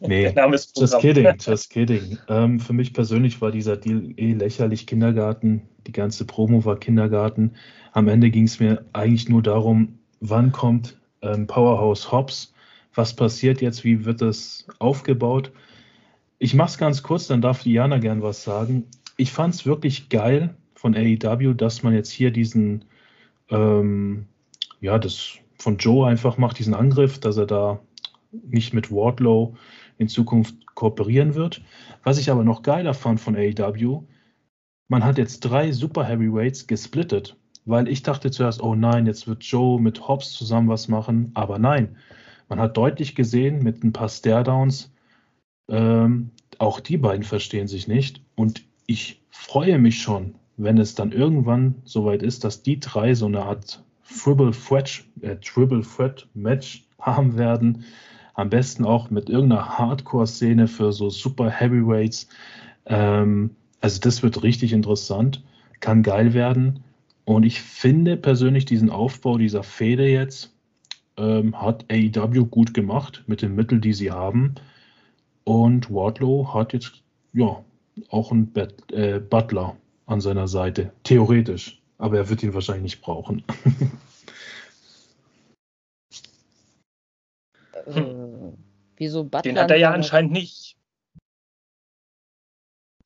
Nee, just kidding, just kidding. Ähm, für mich persönlich war dieser Deal eh lächerlich Kindergarten. Die ganze Promo war Kindergarten. Am Ende ging es mir eigentlich nur darum, wann kommt ähm, Powerhouse Hobbs. Was passiert jetzt? Wie wird das aufgebaut? Ich mache es ganz kurz, dann darf Diana gern was sagen. Ich fand es wirklich geil von AEW, dass man jetzt hier diesen, ähm, ja, das von Joe einfach macht, diesen Angriff, dass er da nicht mit Wardlow in Zukunft kooperieren wird. Was ich aber noch geiler fand von AEW, man hat jetzt drei Super Heavyweights gesplittet weil ich dachte zuerst, oh nein, jetzt wird Joe mit Hobbs zusammen was machen, aber nein, man hat deutlich gesehen mit ein paar Staredowns, ähm, auch die beiden verstehen sich nicht und ich freue mich schon, wenn es dann irgendwann soweit ist, dass die drei so eine Art Triple Threat, äh, Triple Threat Match haben werden. Am besten auch mit irgendeiner Hardcore-Szene für so Super Heavyweights. Ähm, also das wird richtig interessant, kann geil werden. Und ich finde persönlich diesen Aufbau dieser Fehde jetzt ähm, hat AEW gut gemacht mit den Mitteln, die sie haben. Und Wardlow hat jetzt ja auch einen Bet äh, Butler an seiner Seite, theoretisch. Aber er wird ihn wahrscheinlich nicht brauchen. Hm. Wieso Butler? Den hat er ja anscheinend nicht.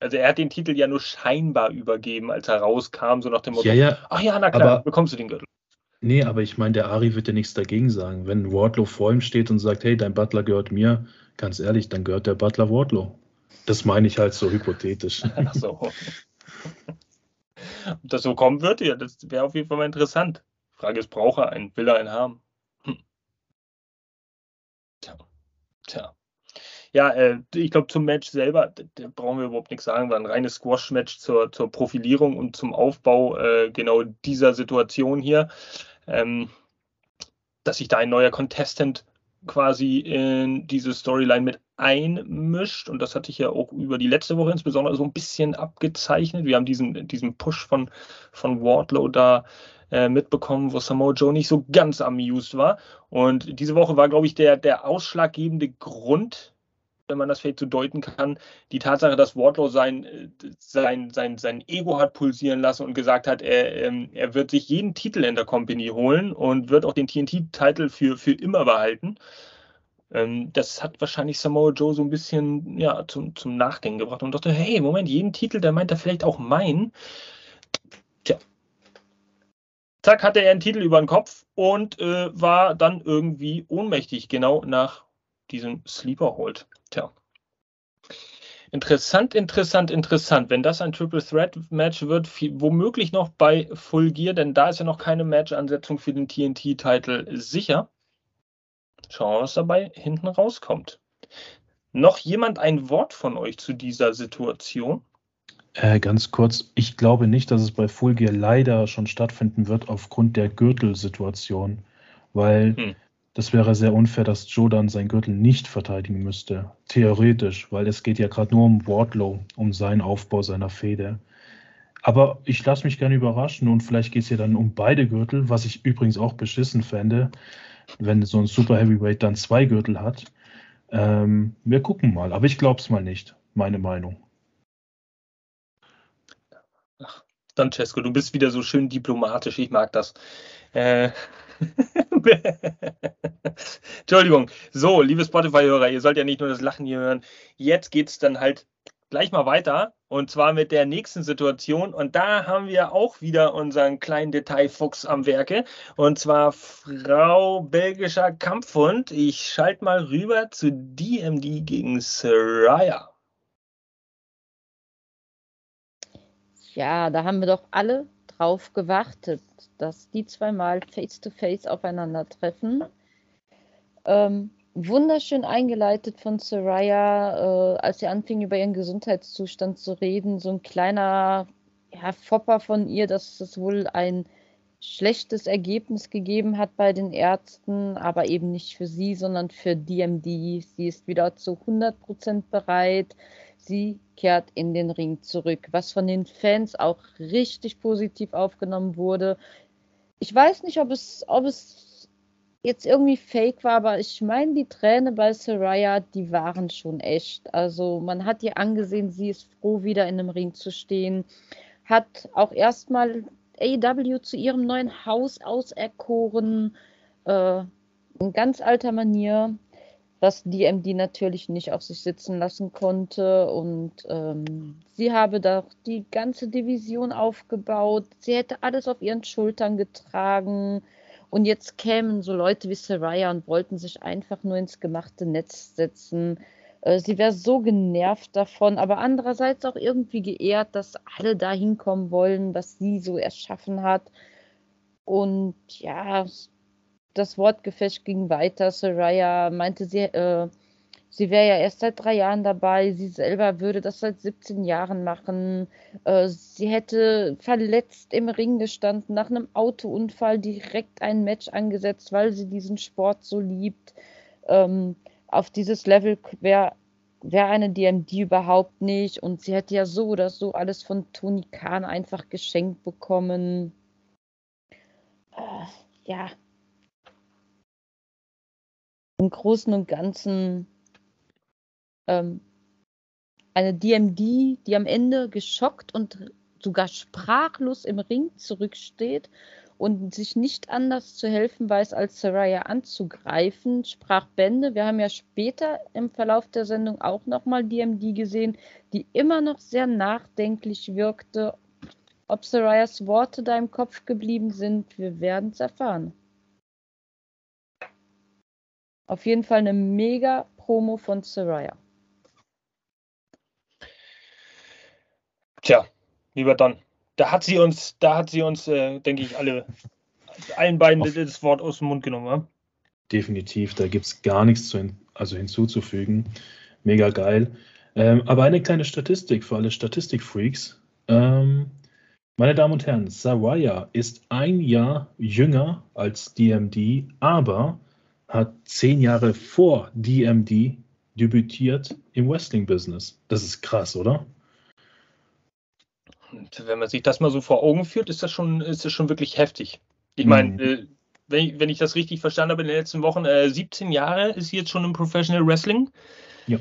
Also er hat den Titel ja nur scheinbar übergeben, als er rauskam, so nach dem Motto, ja, ja, ach ja, na klar, aber, bekommst du den Gürtel. Nee, aber ich meine, der Ari wird ja nichts dagegen sagen. Wenn Wardlow vor ihm steht und sagt, hey, dein Butler gehört mir, ganz ehrlich, dann gehört der Butler Wardlow. Das meine ich halt so hypothetisch. Ach so. Ob das so kommen wird, ja, das wäre auf jeden Fall mal interessant. Frage ist, braucht er einen? Will er einen haben? Hm. Tja. Tja. Ja, äh, ich glaube, zum Match selber, brauchen wir überhaupt nichts sagen, war ein reines Squash-Match zur, zur Profilierung und zum Aufbau äh, genau dieser Situation hier. Ähm, dass sich da ein neuer Contestant quasi in diese Storyline mit einmischt. Und das hatte ich ja auch über die letzte Woche insbesondere so ein bisschen abgezeichnet. Wir haben diesen, diesen Push von, von Wardlow da äh, mitbekommen, wo Samoa Joe nicht so ganz amused war. Und diese Woche war, glaube ich, der, der ausschlaggebende Grund, wenn man das vielleicht so deuten kann, die Tatsache, dass Wardlow sein, sein, sein, sein Ego hat pulsieren lassen und gesagt hat, er, ähm, er wird sich jeden Titel in der Company holen und wird auch den TNT-Titel für, für immer behalten. Ähm, das hat wahrscheinlich Samoa Joe so ein bisschen ja, zum, zum Nachdenken gebracht und dachte, hey, Moment, jeden Titel, der meint er vielleicht auch meinen. Zack, hatte er einen Titel über den Kopf und äh, war dann irgendwie ohnmächtig, genau nach diesem Sleeper Hold. Tja. Interessant, interessant, interessant. Wenn das ein Triple Threat Match wird, womöglich noch bei Full Gear, denn da ist ja noch keine Match-Ansetzung für den TNT-Titel sicher. Schauen wir, was dabei hinten rauskommt. Noch jemand ein Wort von euch zu dieser Situation? Äh, ganz kurz, ich glaube nicht, dass es bei Full Gear leider schon stattfinden wird aufgrund der Gürtelsituation, weil hm. das wäre sehr unfair, dass Joe dann seinen Gürtel nicht verteidigen müsste. Theoretisch, weil es geht ja gerade nur um Wardlow, um seinen Aufbau seiner Fehde. Aber ich lasse mich gerne überraschen und vielleicht geht es ja dann um beide Gürtel, was ich übrigens auch beschissen fände, wenn so ein Super Heavyweight dann zwei Gürtel hat. Ähm, wir gucken mal, aber ich glaube es mal nicht, meine Meinung. Ach, Francesco, du bist wieder so schön diplomatisch, ich mag das. Äh, Entschuldigung. So, liebe Spotify-Hörer, ihr sollt ja nicht nur das Lachen hier hören. Jetzt geht es dann halt gleich mal weiter und zwar mit der nächsten Situation. Und da haben wir auch wieder unseren kleinen Detailfuchs am Werke und zwar Frau belgischer Kampfhund. Ich schalte mal rüber zu DMD gegen Soraya. Ja, da haben wir doch alle drauf gewartet, dass die zweimal face-to-face aufeinandertreffen. Ähm, wunderschön eingeleitet von Soraya, äh, als sie anfing, über ihren Gesundheitszustand zu reden. So ein kleiner ja, Fopper von ihr, dass es wohl ein schlechtes Ergebnis gegeben hat bei den Ärzten, aber eben nicht für sie, sondern für DMD. Sie ist wieder zu 100% bereit. Sie kehrt in den Ring zurück, was von den Fans auch richtig positiv aufgenommen wurde. Ich weiß nicht, ob es, ob es jetzt irgendwie fake war, aber ich meine, die Tränen bei Soraya, die waren schon echt. Also man hat ihr angesehen, sie ist froh, wieder in einem Ring zu stehen. Hat auch erstmal AEW zu ihrem neuen Haus auserkoren. Äh, in ganz alter Manier was DMD natürlich nicht auf sich sitzen lassen konnte. Und ähm, sie habe da die ganze Division aufgebaut. Sie hätte alles auf ihren Schultern getragen. Und jetzt kämen so Leute wie Saraya und wollten sich einfach nur ins gemachte Netz setzen. Äh, sie wäre so genervt davon, aber andererseits auch irgendwie geehrt, dass alle da hinkommen wollen, was sie so erschaffen hat. Und ja, das Wortgefecht ging weiter. Soraya meinte, sie, äh, sie wäre ja erst seit drei Jahren dabei. Sie selber würde das seit 17 Jahren machen. Äh, sie hätte verletzt im Ring gestanden, nach einem Autounfall direkt ein Match angesetzt, weil sie diesen Sport so liebt. Ähm, auf dieses Level wäre wär eine DMD überhaupt nicht. Und sie hätte ja so oder so alles von Tony Khan einfach geschenkt bekommen. Äh, ja, im Großen und Ganzen ähm, eine DMD, die am Ende geschockt und sogar sprachlos im Ring zurücksteht und sich nicht anders zu helfen weiß, als Saraya anzugreifen, sprach Bände. Wir haben ja später im Verlauf der Sendung auch nochmal DMD gesehen, die immer noch sehr nachdenklich wirkte. Ob Sarayas Worte da im Kopf geblieben sind, wir werden es erfahren. Auf jeden Fall eine mega Promo von Soraya. Tja, lieber Don, da hat sie uns, da hat sie uns, äh, denke ich, alle, allen beiden Auf das Wort aus dem Mund genommen. Ja? Definitiv, da gibt es gar nichts zu hin, also hinzuzufügen. Mega geil. Ähm, aber eine kleine Statistik für alle Statistikfreaks. Ähm, meine Damen und Herren, Saraya ist ein Jahr jünger als DMD, aber hat zehn Jahre vor DMD debütiert im Wrestling-Business. Das ist krass, oder? Und wenn man sich das mal so vor Augen führt, ist das schon, ist das schon wirklich heftig. Ich meine, mhm. äh, wenn, ich, wenn ich das richtig verstanden habe in den letzten Wochen, äh, 17 Jahre ist sie jetzt schon im Professional Wrestling. Ja.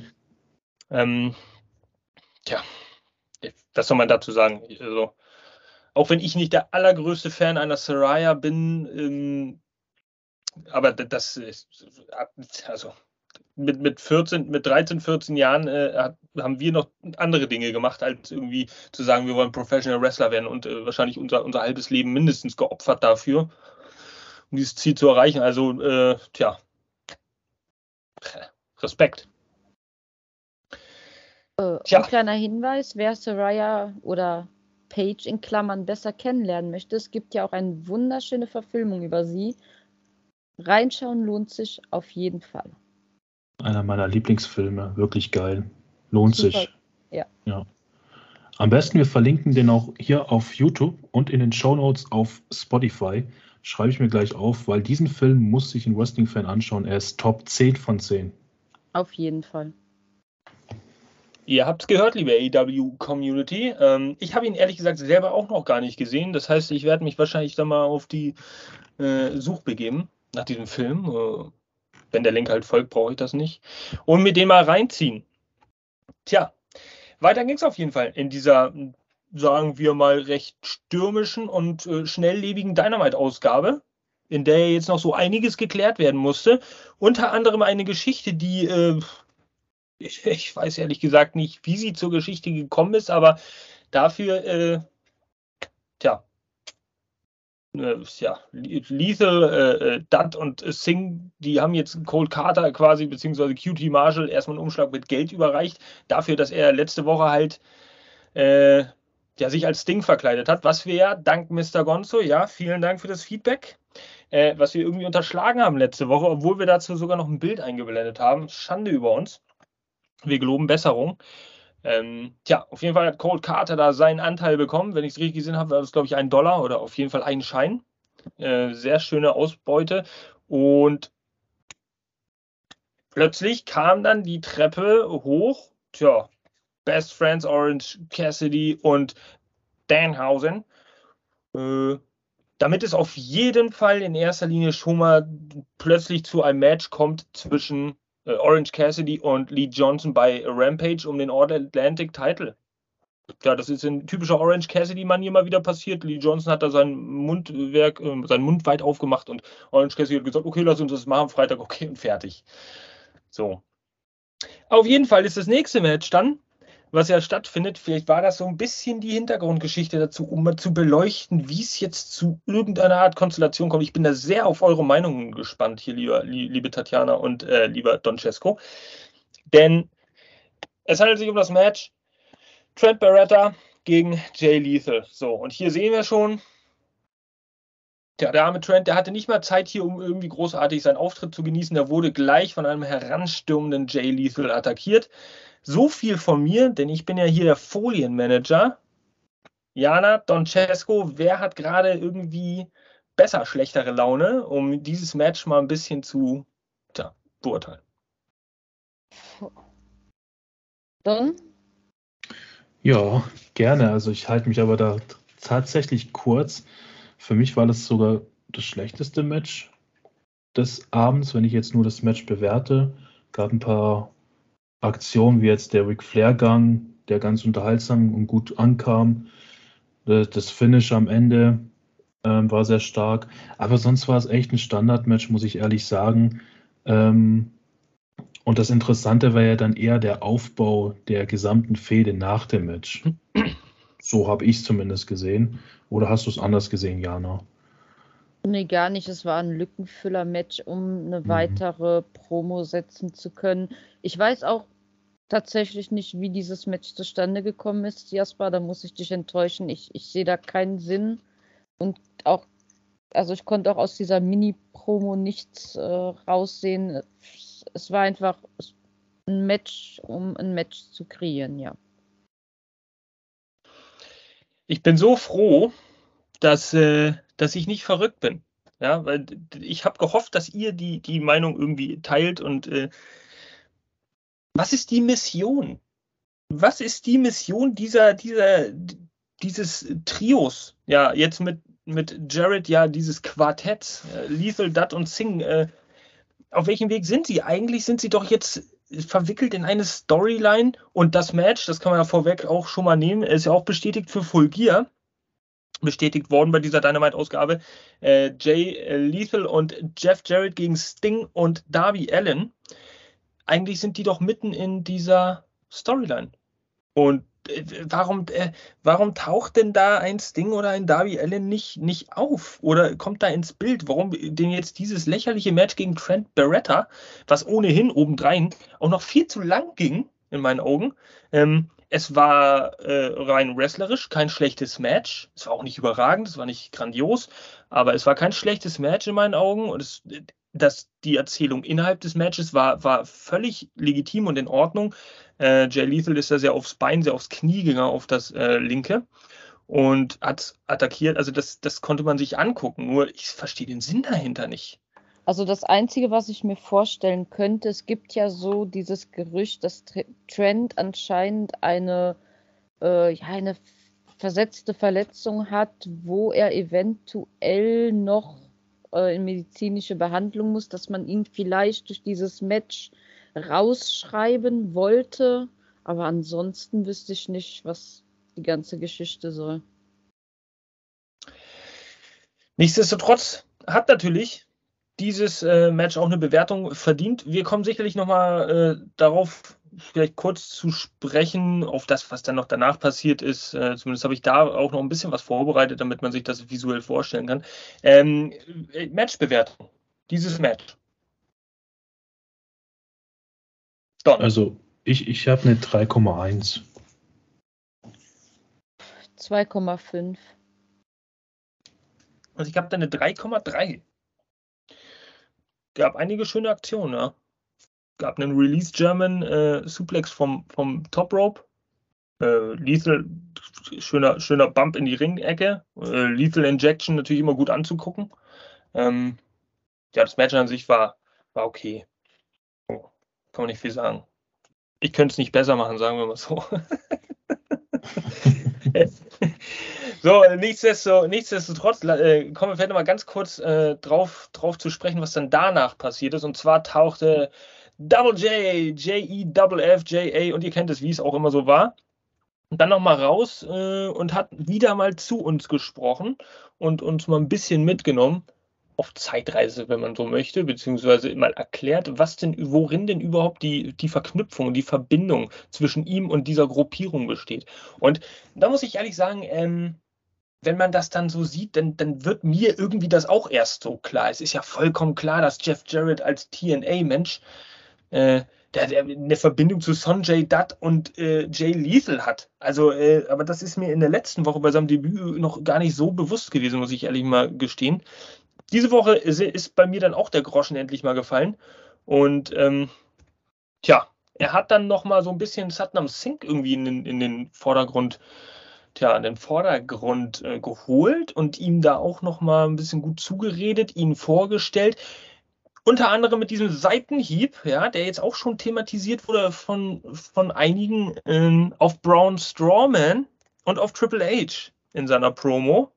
Ähm, tja, was soll man dazu sagen? Also, auch wenn ich nicht der allergrößte Fan einer Saraya bin, ähm, aber das ist, also mit, mit 14, mit 13, 14 Jahren äh, haben wir noch andere Dinge gemacht, als irgendwie zu sagen, wir wollen Professional Wrestler werden und äh, wahrscheinlich unser, unser halbes Leben mindestens geopfert dafür, um dieses Ziel zu erreichen. Also, äh, tja, Respekt. Äh, tja. Ein kleiner Hinweis, wer Soraya oder Paige in Klammern besser kennenlernen möchte, es gibt ja auch eine wunderschöne Verfilmung über sie Reinschauen lohnt sich auf jeden Fall. Einer meiner Lieblingsfilme, wirklich geil. Lohnt Super. sich. Ja. ja. Am besten, wir verlinken den auch hier auf YouTube und in den Show Notes auf Spotify. Schreibe ich mir gleich auf, weil diesen Film muss sich ein Wrestling-Fan anschauen. Er ist Top 10 von 10. Auf jeden Fall. Ihr habt es gehört, liebe AEW-Community. Ähm, ich habe ihn ehrlich gesagt selber auch noch gar nicht gesehen. Das heißt, ich werde mich wahrscheinlich dann mal auf die äh, Suche begeben nach diesem Film. Äh, wenn der Link halt folgt, brauche ich das nicht. Und mir den mal reinziehen. Tja, weiter ging es auf jeden Fall in dieser, sagen wir mal, recht stürmischen und äh, schnelllebigen Dynamite-Ausgabe, in der jetzt noch so einiges geklärt werden musste. Unter anderem eine Geschichte, die äh, ich, ich, weiß ehrlich gesagt nicht, wie sie zur Geschichte gekommen ist, aber dafür, äh, tja, ja, Lethal, äh, äh Dutt und Singh, die haben jetzt Cold Carter quasi, beziehungsweise QT Marshall, erstmal einen Umschlag mit Geld überreicht, dafür, dass er letzte Woche halt äh, ja, sich als Sting verkleidet hat, was wir ja, dank Mr. Gonzo, ja, vielen Dank für das Feedback, äh, was wir irgendwie unterschlagen haben letzte Woche, obwohl wir dazu sogar noch ein Bild eingeblendet haben. Schande über uns. Wir geloben Besserung. Ähm, tja, auf jeden Fall hat Cold Carter da seinen Anteil bekommen. Wenn ich es richtig gesehen habe, war das, glaube ich, ein Dollar oder auf jeden Fall ein Schein. Äh, sehr schöne Ausbeute. Und plötzlich kam dann die Treppe hoch. Tja, Best Friends Orange Cassidy und Danhausen. Äh, damit es auf jeden Fall in erster Linie schon mal plötzlich zu einem Match kommt zwischen Orange Cassidy und Lee Johnson bei Rampage um den All Atlantic Title. Ja, das ist in typischer Orange Cassidy-Manier mal wieder passiert. Lee Johnson hat da sein Mundwerk, äh, seinen Mund weit aufgemacht und Orange Cassidy hat gesagt, okay, lass uns das machen, Freitag, okay, und fertig. So. Auf jeden Fall ist das nächste Match dann was ja stattfindet. Vielleicht war das so ein bisschen die Hintergrundgeschichte dazu, um mal zu beleuchten, wie es jetzt zu irgendeiner Art Konstellation kommt. Ich bin da sehr auf eure Meinungen gespannt hier, lieber, liebe Tatjana und äh, lieber Don Cesco. Denn es handelt sich um das Match Trent Barretta gegen Jay Lethal. So, und hier sehen wir schon, der arme Trent, der hatte nicht mal Zeit hier, um irgendwie großartig seinen Auftritt zu genießen. Er wurde gleich von einem heranstürmenden Jay Lethal attackiert. So viel von mir, denn ich bin ja hier der Folienmanager. Jana, Don Cesco, wer hat gerade irgendwie besser, schlechtere Laune, um dieses Match mal ein bisschen zu tja, beurteilen? Don? Ja, gerne. Also ich halte mich aber da tatsächlich kurz. Für mich war das sogar das schlechteste Match des Abends, wenn ich jetzt nur das Match bewerte. Gab ein paar Aktionen wie jetzt der Ric Flair-Gang, der ganz unterhaltsam und gut ankam. Das Finish am Ende ähm, war sehr stark. Aber sonst war es echt ein Standardmatch, muss ich ehrlich sagen. Ähm, und das Interessante war ja dann eher der Aufbau der gesamten Fehde nach dem Match. So habe ich es zumindest gesehen. Oder hast du es anders gesehen, Jana? Nee, gar nicht. Es war ein Lückenfüller-Match, um eine mhm. weitere Promo setzen zu können. Ich weiß auch tatsächlich nicht, wie dieses Match zustande gekommen ist, Jasper. Da muss ich dich enttäuschen. Ich, ich sehe da keinen Sinn. Und auch, also ich konnte auch aus dieser Mini-Promo nichts äh, raussehen. Es war einfach ein Match, um ein Match zu kreieren, ja. Ich bin so froh, dass, äh, dass ich nicht verrückt bin. Ja, weil ich habe gehofft, dass ihr die, die Meinung irgendwie teilt und äh, was ist die Mission? Was ist die Mission dieser, dieser, dieses Trios? Ja, jetzt mit, mit Jared, ja, dieses Quartett, äh, Lethal, Dutt und Singh. Äh, auf welchem Weg sind sie? Eigentlich sind sie doch jetzt verwickelt in eine Storyline und das Match, das kann man ja vorweg auch schon mal nehmen, ist ja auch bestätigt für Full Gear. Bestätigt worden bei dieser Dynamite-Ausgabe. Äh, Jay Lethal und Jeff Jarrett gegen Sting und Darby Allen eigentlich sind die doch mitten in dieser Storyline. Und äh, warum, äh, warum taucht denn da ein Sting oder ein Darby Allen nicht, nicht auf? Oder kommt da ins Bild? Warum denn jetzt dieses lächerliche Match gegen Trent Beretta, was ohnehin obendrein auch noch viel zu lang ging, in meinen Augen. Ähm, es war äh, rein wrestlerisch kein schlechtes Match. Es war auch nicht überragend, es war nicht grandios, aber es war kein schlechtes Match in meinen Augen. Und es, dass die Erzählung innerhalb des Matches war, war völlig legitim und in Ordnung. Äh, Jay Lethal ist da sehr aufs Bein, sehr aufs Knie gegangen, auf das äh, linke und hat attackiert. Also das, das konnte man sich angucken, nur ich verstehe den Sinn dahinter nicht. Also das Einzige, was ich mir vorstellen könnte, es gibt ja so dieses Gerücht, dass Trent anscheinend eine, äh, ja, eine versetzte Verletzung hat, wo er eventuell noch äh, in medizinische Behandlung muss, dass man ihn vielleicht durch dieses Match rausschreiben wollte. Aber ansonsten wüsste ich nicht, was die ganze Geschichte soll. Nichtsdestotrotz hat natürlich dieses äh, Match auch eine Bewertung verdient. Wir kommen sicherlich nochmal äh, darauf vielleicht kurz zu sprechen, auf das, was dann noch danach passiert ist. Äh, zumindest habe ich da auch noch ein bisschen was vorbereitet, damit man sich das visuell vorstellen kann. Ähm, äh, Matchbewertung. Dieses Match. Don. Also ich, ich habe eine 3,1. 2,5. Also ich habe da eine 3,3 gab einige schöne Aktionen, ja. Gab einen Release German äh, Suplex vom, vom Top Rope. Äh, Lethal, schöner, schöner Bump in die Ringecke. Äh, Lethal Injection natürlich immer gut anzugucken. Ähm, ja, das Match an sich war, war okay. Oh, kann man nicht viel sagen. Ich könnte es nicht besser machen, sagen wir mal so. So, nichtsdestotrotz, nichtsdestotrotz äh, kommen wir vielleicht noch mal ganz kurz äh, drauf, drauf zu sprechen, was dann danach passiert ist. Und zwar tauchte Double J, J-E-Double-F, J-A und ihr kennt es, wie es auch immer so war. Dann nochmal raus äh, und hat wieder mal zu uns gesprochen und uns mal ein bisschen mitgenommen auf Zeitreise, wenn man so möchte, beziehungsweise mal erklärt, was denn, worin denn überhaupt die, die Verknüpfung, die Verbindung zwischen ihm und dieser Gruppierung besteht. Und da muss ich ehrlich sagen, ähm, wenn man das dann so sieht, dann, dann wird mir irgendwie das auch erst so klar. Es ist ja vollkommen klar, dass Jeff Jarrett als TNA-Mensch äh, der, der eine Verbindung zu Sonjay Dutt und äh, Jay Lethal hat. Also, äh, aber das ist mir in der letzten Woche bei seinem Debüt noch gar nicht so bewusst gewesen, muss ich ehrlich mal gestehen diese Woche ist, ist, bei mir dann auch der Groschen endlich mal gefallen. Und ähm, tja, er hat dann noch mal so ein bisschen Satnam Singh irgendwie in den, in den Vordergrund, tja, in den Vordergrund äh, geholt und ihm da auch noch mal ein bisschen gut zugeredet, ihn vorgestellt. Unter anderem mit diesem Seitenhieb, ja, der jetzt auch schon thematisiert wurde von, von einigen äh, auf Braun Strawman und auf Triple H in seiner Promo.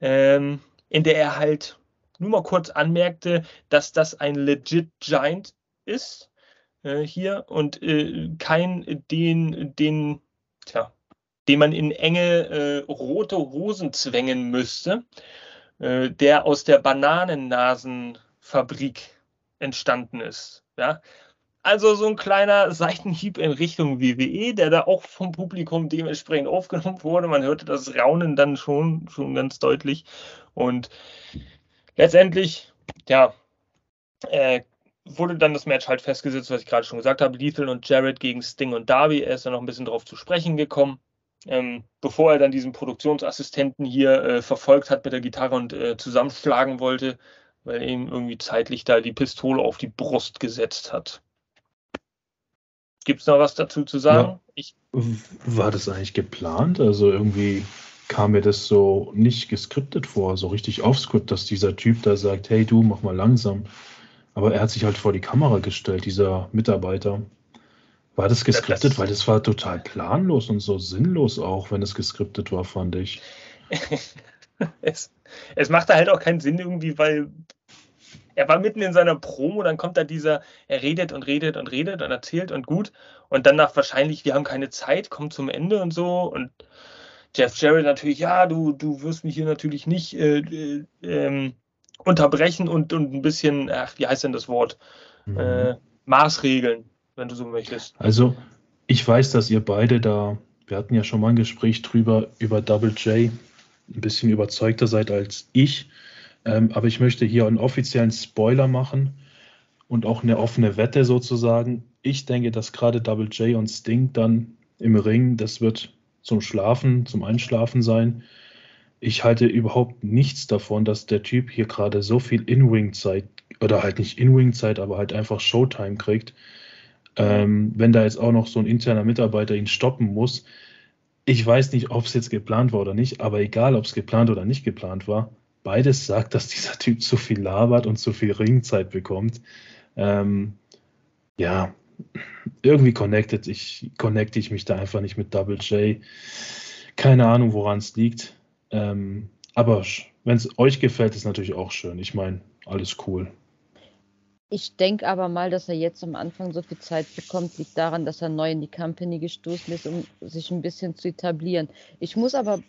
Ähm, in der er halt nur mal kurz anmerkte, dass das ein legit Giant ist äh, hier und äh, kein den, den, tja, den man in enge äh, rote Hosen zwängen müsste, äh, der aus der Bananennasenfabrik entstanden ist. Ja? Also so ein kleiner Seitenhieb in Richtung WWE, der da auch vom Publikum dementsprechend aufgenommen wurde. Man hörte das Raunen dann schon, schon ganz deutlich. Und letztendlich, ja, äh, wurde dann das Match halt festgesetzt, was ich gerade schon gesagt habe. Lethal und Jared gegen Sting und Darby. Er ist dann noch ein bisschen drauf zu sprechen gekommen. Ähm, bevor er dann diesen Produktionsassistenten hier äh, verfolgt hat mit der Gitarre und äh, zusammenschlagen wollte, weil er ihm irgendwie zeitlich da die Pistole auf die Brust gesetzt hat. Gibt es noch was dazu zu sagen? Ja. War das eigentlich geplant? Also irgendwie kam mir das so nicht geskriptet vor, so richtig offscript, dass dieser Typ da sagt, hey du, mach mal langsam. Aber er hat sich halt vor die Kamera gestellt, dieser Mitarbeiter. War das geskriptet? Das Weil das war total planlos und so sinnlos auch, wenn es geskriptet war, fand ich. es, es machte halt auch keinen Sinn irgendwie, weil er war mitten in seiner Promo, dann kommt da dieser, er redet und redet und redet und erzählt und gut. Und dann nach wahrscheinlich, wir haben keine Zeit, kommt zum Ende und so. Und Jeff Jarrett natürlich, ja, du, du wirst mich hier natürlich nicht äh, äh, ähm, unterbrechen und, und ein bisschen, ach, wie heißt denn das Wort? Mhm. Äh, Maßregeln, wenn du so möchtest. Also, ich weiß, dass ihr beide da, wir hatten ja schon mal ein Gespräch drüber, über Double J, ein bisschen überzeugter seid als ich. Ähm, aber ich möchte hier einen offiziellen Spoiler machen und auch eine offene Wette sozusagen. Ich denke, dass gerade Double J und Sting dann im Ring, das wird zum Schlafen, zum Einschlafen sein. Ich halte überhaupt nichts davon, dass der Typ hier gerade so viel In-Ring-Zeit oder halt nicht In-Wing-Zeit, aber halt einfach Showtime kriegt. Ähm, wenn da jetzt auch noch so ein interner Mitarbeiter ihn stoppen muss, ich weiß nicht, ob es jetzt geplant war oder nicht, aber egal, ob es geplant oder nicht geplant war, beides sagt, dass dieser Typ zu viel labert und zu viel Ringzeit bekommt. Ähm, ja, irgendwie connected ich, connecte ich mich da einfach nicht mit Double J. Keine Ahnung, woran es liegt. Ähm, aber wenn es euch gefällt, ist natürlich auch schön. Ich meine, alles cool. Ich denke aber mal, dass er jetzt am Anfang so viel Zeit bekommt, liegt daran, dass er neu in die Company gestoßen ist, um sich ein bisschen zu etablieren. Ich muss aber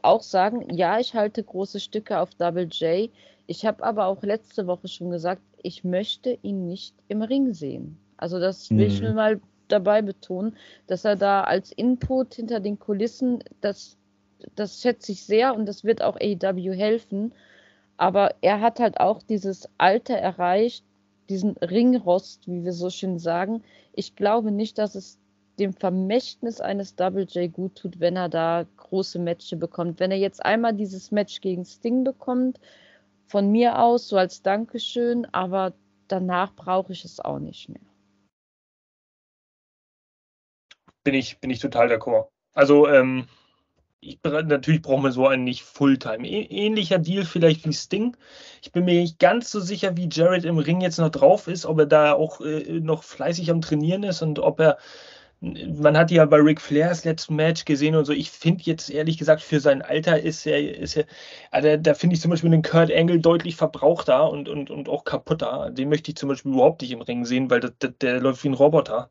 auch sagen, ja, ich halte große Stücke auf Double J. Ich habe aber auch letzte Woche schon gesagt, ich möchte ihn nicht im Ring sehen. Also das will ich nur mhm. mal dabei betonen, dass er da als Input hinter den Kulissen, das, das schätze ich sehr und das wird auch AEW helfen. Aber er hat halt auch dieses Alter erreicht, diesen Ringrost, wie wir so schön sagen. Ich glaube nicht, dass es dem Vermächtnis eines Double J gut tut, wenn er da große Matches bekommt. Wenn er jetzt einmal dieses Match gegen Sting bekommt, von mir aus, so als Dankeschön, aber danach brauche ich es auch nicht mehr. Bin ich, bin ich total d'accord. Also, ähm, ich, natürlich brauchen wir so einen nicht Fulltime. Ähnlicher Deal vielleicht wie Sting. Ich bin mir nicht ganz so sicher, wie Jared im Ring jetzt noch drauf ist, ob er da auch äh, noch fleißig am Trainieren ist und ob er. Man hat ja bei Ric Flairs letzten Match gesehen und so. Ich finde jetzt ehrlich gesagt, für sein Alter ist er, ist er, also da finde ich zum Beispiel den Kurt Angle deutlich verbrauchter und, und, und auch kaputter. Den möchte ich zum Beispiel überhaupt nicht im Ring sehen, weil der, der läuft wie ein Roboter.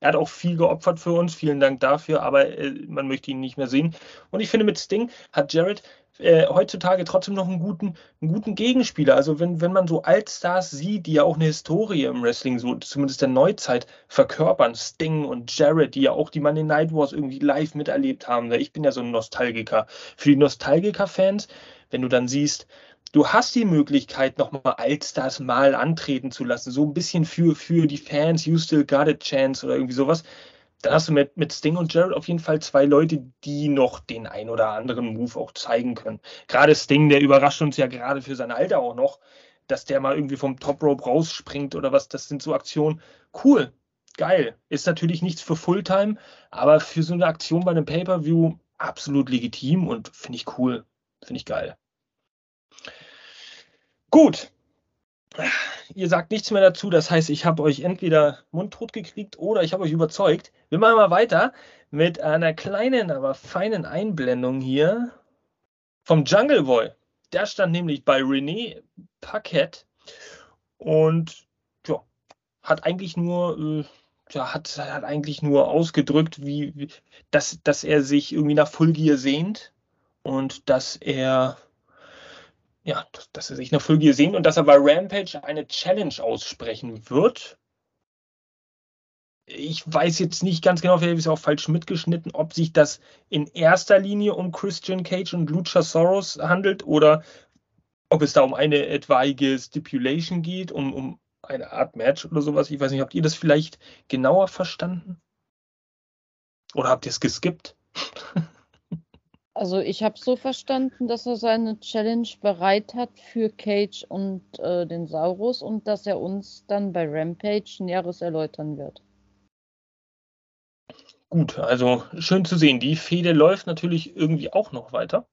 Er hat auch viel geopfert für uns, vielen Dank dafür, aber äh, man möchte ihn nicht mehr sehen. Und ich finde, mit Sting hat Jared äh, heutzutage trotzdem noch einen guten, einen guten Gegenspieler. Also wenn, wenn man so Altstars sieht, die ja auch eine Historie im Wrestling, so zumindest der Neuzeit, verkörpern, Sting und Jared, die ja auch die Money Night Wars irgendwie live miterlebt haben. Ich bin ja so ein Nostalgiker. Für die Nostalgiker-Fans, wenn du dann siehst, du hast die Möglichkeit, nochmal Allstars mal antreten zu lassen. So ein bisschen für, für die Fans, you still got a chance oder irgendwie sowas. Dann hast du mit, mit Sting und Jared auf jeden Fall zwei Leute, die noch den ein oder anderen Move auch zeigen können. Gerade Sting, der überrascht uns ja gerade für sein Alter auch noch, dass der mal irgendwie vom Top Rope rausspringt oder was. Das sind so Aktionen. Cool, geil. Ist natürlich nichts für Fulltime, aber für so eine Aktion bei einem Pay-Per-View absolut legitim und finde ich cool. Finde ich geil. Gut. Ihr sagt nichts mehr dazu, das heißt, ich habe euch entweder mundtot gekriegt oder ich habe euch überzeugt. Wir machen mal weiter mit einer kleinen, aber feinen Einblendung hier vom Jungle Boy. Der stand nämlich bei René Paquette und ja, hat eigentlich nur, äh, ja, hat, hat eigentlich nur ausgedrückt, wie, wie dass, dass er sich irgendwie nach Fulgier sehnt und dass er ja, dass, dass er sich nach Fulgier sehen und dass er bei Rampage eine Challenge aussprechen wird. Ich weiß jetzt nicht ganz genau, vielleicht ist auch falsch mitgeschnitten, ob sich das in erster Linie um Christian Cage und Luchasaurus handelt oder ob es da um eine etwaige Stipulation geht, um, um eine Art Match oder sowas. Ich weiß nicht, habt ihr das vielleicht genauer verstanden? Oder habt ihr es geskippt? Also ich habe so verstanden, dass er seine Challenge bereit hat für Cage und äh, den Saurus und dass er uns dann bei Rampage Näheres erläutern wird. Gut, also schön zu sehen. Die Fehde läuft natürlich irgendwie auch noch weiter.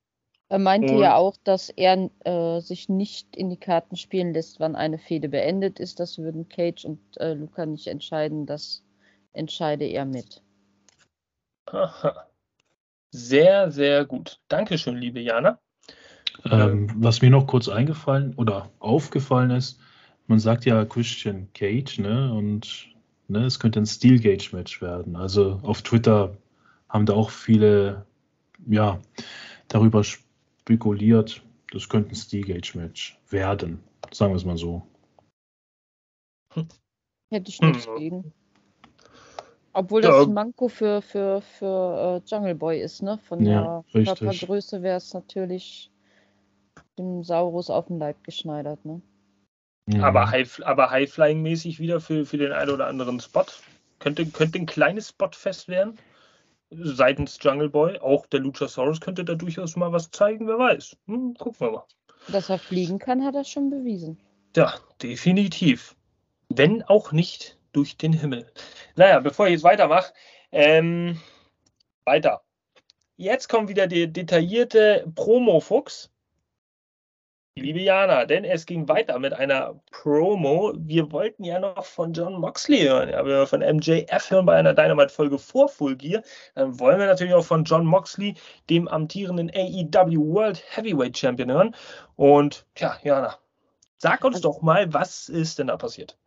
Er meinte und ja auch, dass er äh, sich nicht in die Karten spielen lässt, wann eine Fehde beendet ist. Das würden Cage und äh, Luca nicht entscheiden. Das entscheide er mit. Aha. Sehr, sehr gut. Dankeschön, liebe Jana. Ähm, was mir noch kurz eingefallen oder aufgefallen ist, man sagt ja Christian Cage, ne? Und ne, es könnte ein Steel Gage Match werden. Also auf Twitter haben da auch viele ja, darüber spekuliert, das könnte ein Steel Gage Match werden. Sagen wir es mal so. Hätte ich nichts hm. gegen. Obwohl das ja. ein Manko für, für, für uh, Jungle Boy ist, ne? Von ja, der richtig. Körpergröße wäre es natürlich dem Saurus auf den Leib geschneidert, ne? Ja. Aber, High, aber High-Flying-mäßig wieder für, für den einen oder anderen Spot. Könnte, könnte ein kleines Spotfest werden. Seitens Jungle Boy. Auch der Luchasaurus könnte da durchaus mal was zeigen, wer weiß. Hm, gucken wir mal. Dass er fliegen kann, hat er schon bewiesen. Ja, definitiv. Wenn auch nicht durch den Himmel. Naja, bevor ich jetzt weitermache, ähm, weiter. Jetzt kommt wieder der detaillierte Promo-Fuchs. Liebe Jana, denn es ging weiter mit einer Promo. Wir wollten ja noch von John Moxley hören, ja, wir von MJF hören bei einer Dynamite-Folge vor Full Gear. Dann wollen wir natürlich auch von John Moxley, dem amtierenden AEW World Heavyweight Champion, hören. Und ja, Jana, sag uns doch mal, was ist denn da passiert?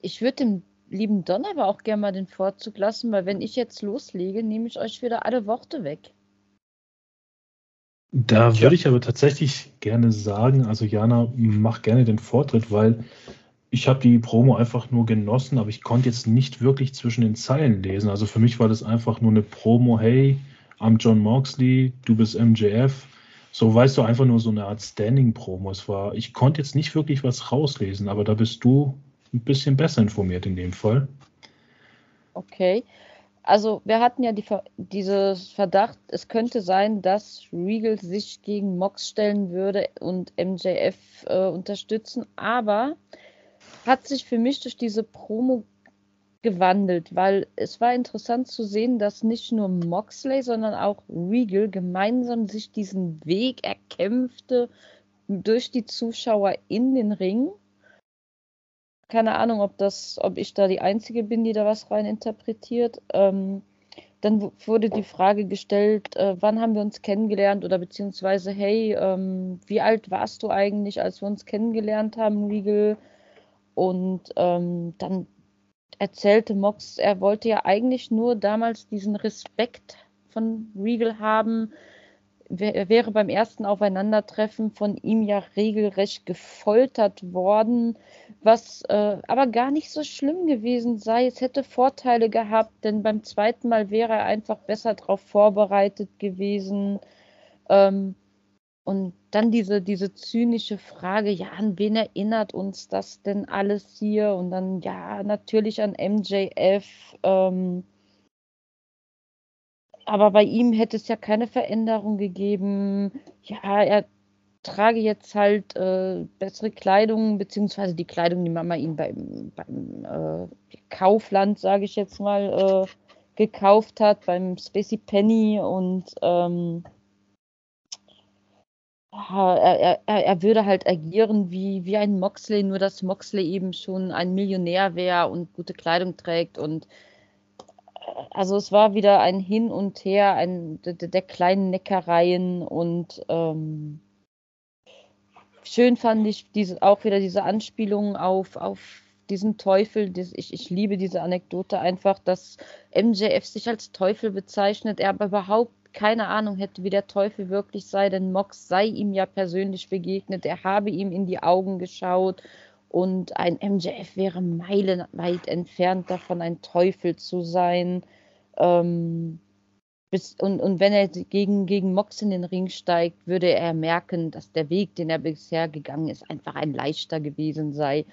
Ich würde dem lieben Don aber auch gerne mal den Vorzug lassen, weil wenn ich jetzt loslege, nehme ich euch wieder alle Worte weg. Da ja. würde ich aber tatsächlich gerne sagen, also Jana, mach gerne den Vortritt, weil ich habe die Promo einfach nur genossen, aber ich konnte jetzt nicht wirklich zwischen den Zeilen lesen. Also für mich war das einfach nur eine Promo, hey, I'm John Moxley, du bist MJF. So weißt du einfach nur so eine Art Standing-Promo. Es war, ich konnte jetzt nicht wirklich was rauslesen, aber da bist du ein bisschen besser informiert in dem Fall. Okay also wir hatten ja die, dieses Verdacht, es könnte sein, dass Regal sich gegen Mox stellen würde und MJF äh, unterstützen, aber hat sich für mich durch diese Promo gewandelt, weil es war interessant zu sehen, dass nicht nur Moxley, sondern auch Regal gemeinsam sich diesen Weg erkämpfte durch die Zuschauer in den Ring keine Ahnung, ob das, ob ich da die Einzige bin, die da was rein interpretiert. Ähm, dann wurde die Frage gestellt, äh, wann haben wir uns kennengelernt oder beziehungsweise, hey, ähm, wie alt warst du eigentlich, als wir uns kennengelernt haben, Regal? Und ähm, dann erzählte Mox, er wollte ja eigentlich nur damals diesen Respekt von Regal haben, wäre beim ersten Aufeinandertreffen von ihm ja regelrecht gefoltert worden, was äh, aber gar nicht so schlimm gewesen sei. Es hätte Vorteile gehabt, denn beim zweiten Mal wäre er einfach besser darauf vorbereitet gewesen. Ähm, und dann diese, diese zynische Frage, ja, an wen erinnert uns das denn alles hier? Und dann, ja, natürlich an MJF. Ähm, aber bei ihm hätte es ja keine Veränderung gegeben. Ja, er trage jetzt halt äh, bessere Kleidung, beziehungsweise die Kleidung, die Mama ihm beim, beim äh, Kaufland, sage ich jetzt mal, äh, gekauft hat, beim Spacey Penny und ähm, er, er, er, würde halt agieren wie, wie ein Moxley, nur dass Moxley eben schon ein Millionär wäre und gute Kleidung trägt und also es war wieder ein Hin und Her ein, der, der kleinen Neckereien und ähm, schön fand ich diese, auch wieder diese Anspielung auf, auf diesen Teufel. Das, ich, ich liebe diese Anekdote einfach, dass MJF sich als Teufel bezeichnet, er aber überhaupt keine Ahnung hätte, wie der Teufel wirklich sei, denn Mox sei ihm ja persönlich begegnet, er habe ihm in die Augen geschaut und ein MJF wäre meilenweit entfernt davon, ein Teufel zu sein. Ähm, bis, und, und wenn er gegen, gegen Mox in den Ring steigt, würde er merken, dass der Weg, den er bisher gegangen ist, einfach ein leichter gewesen sei.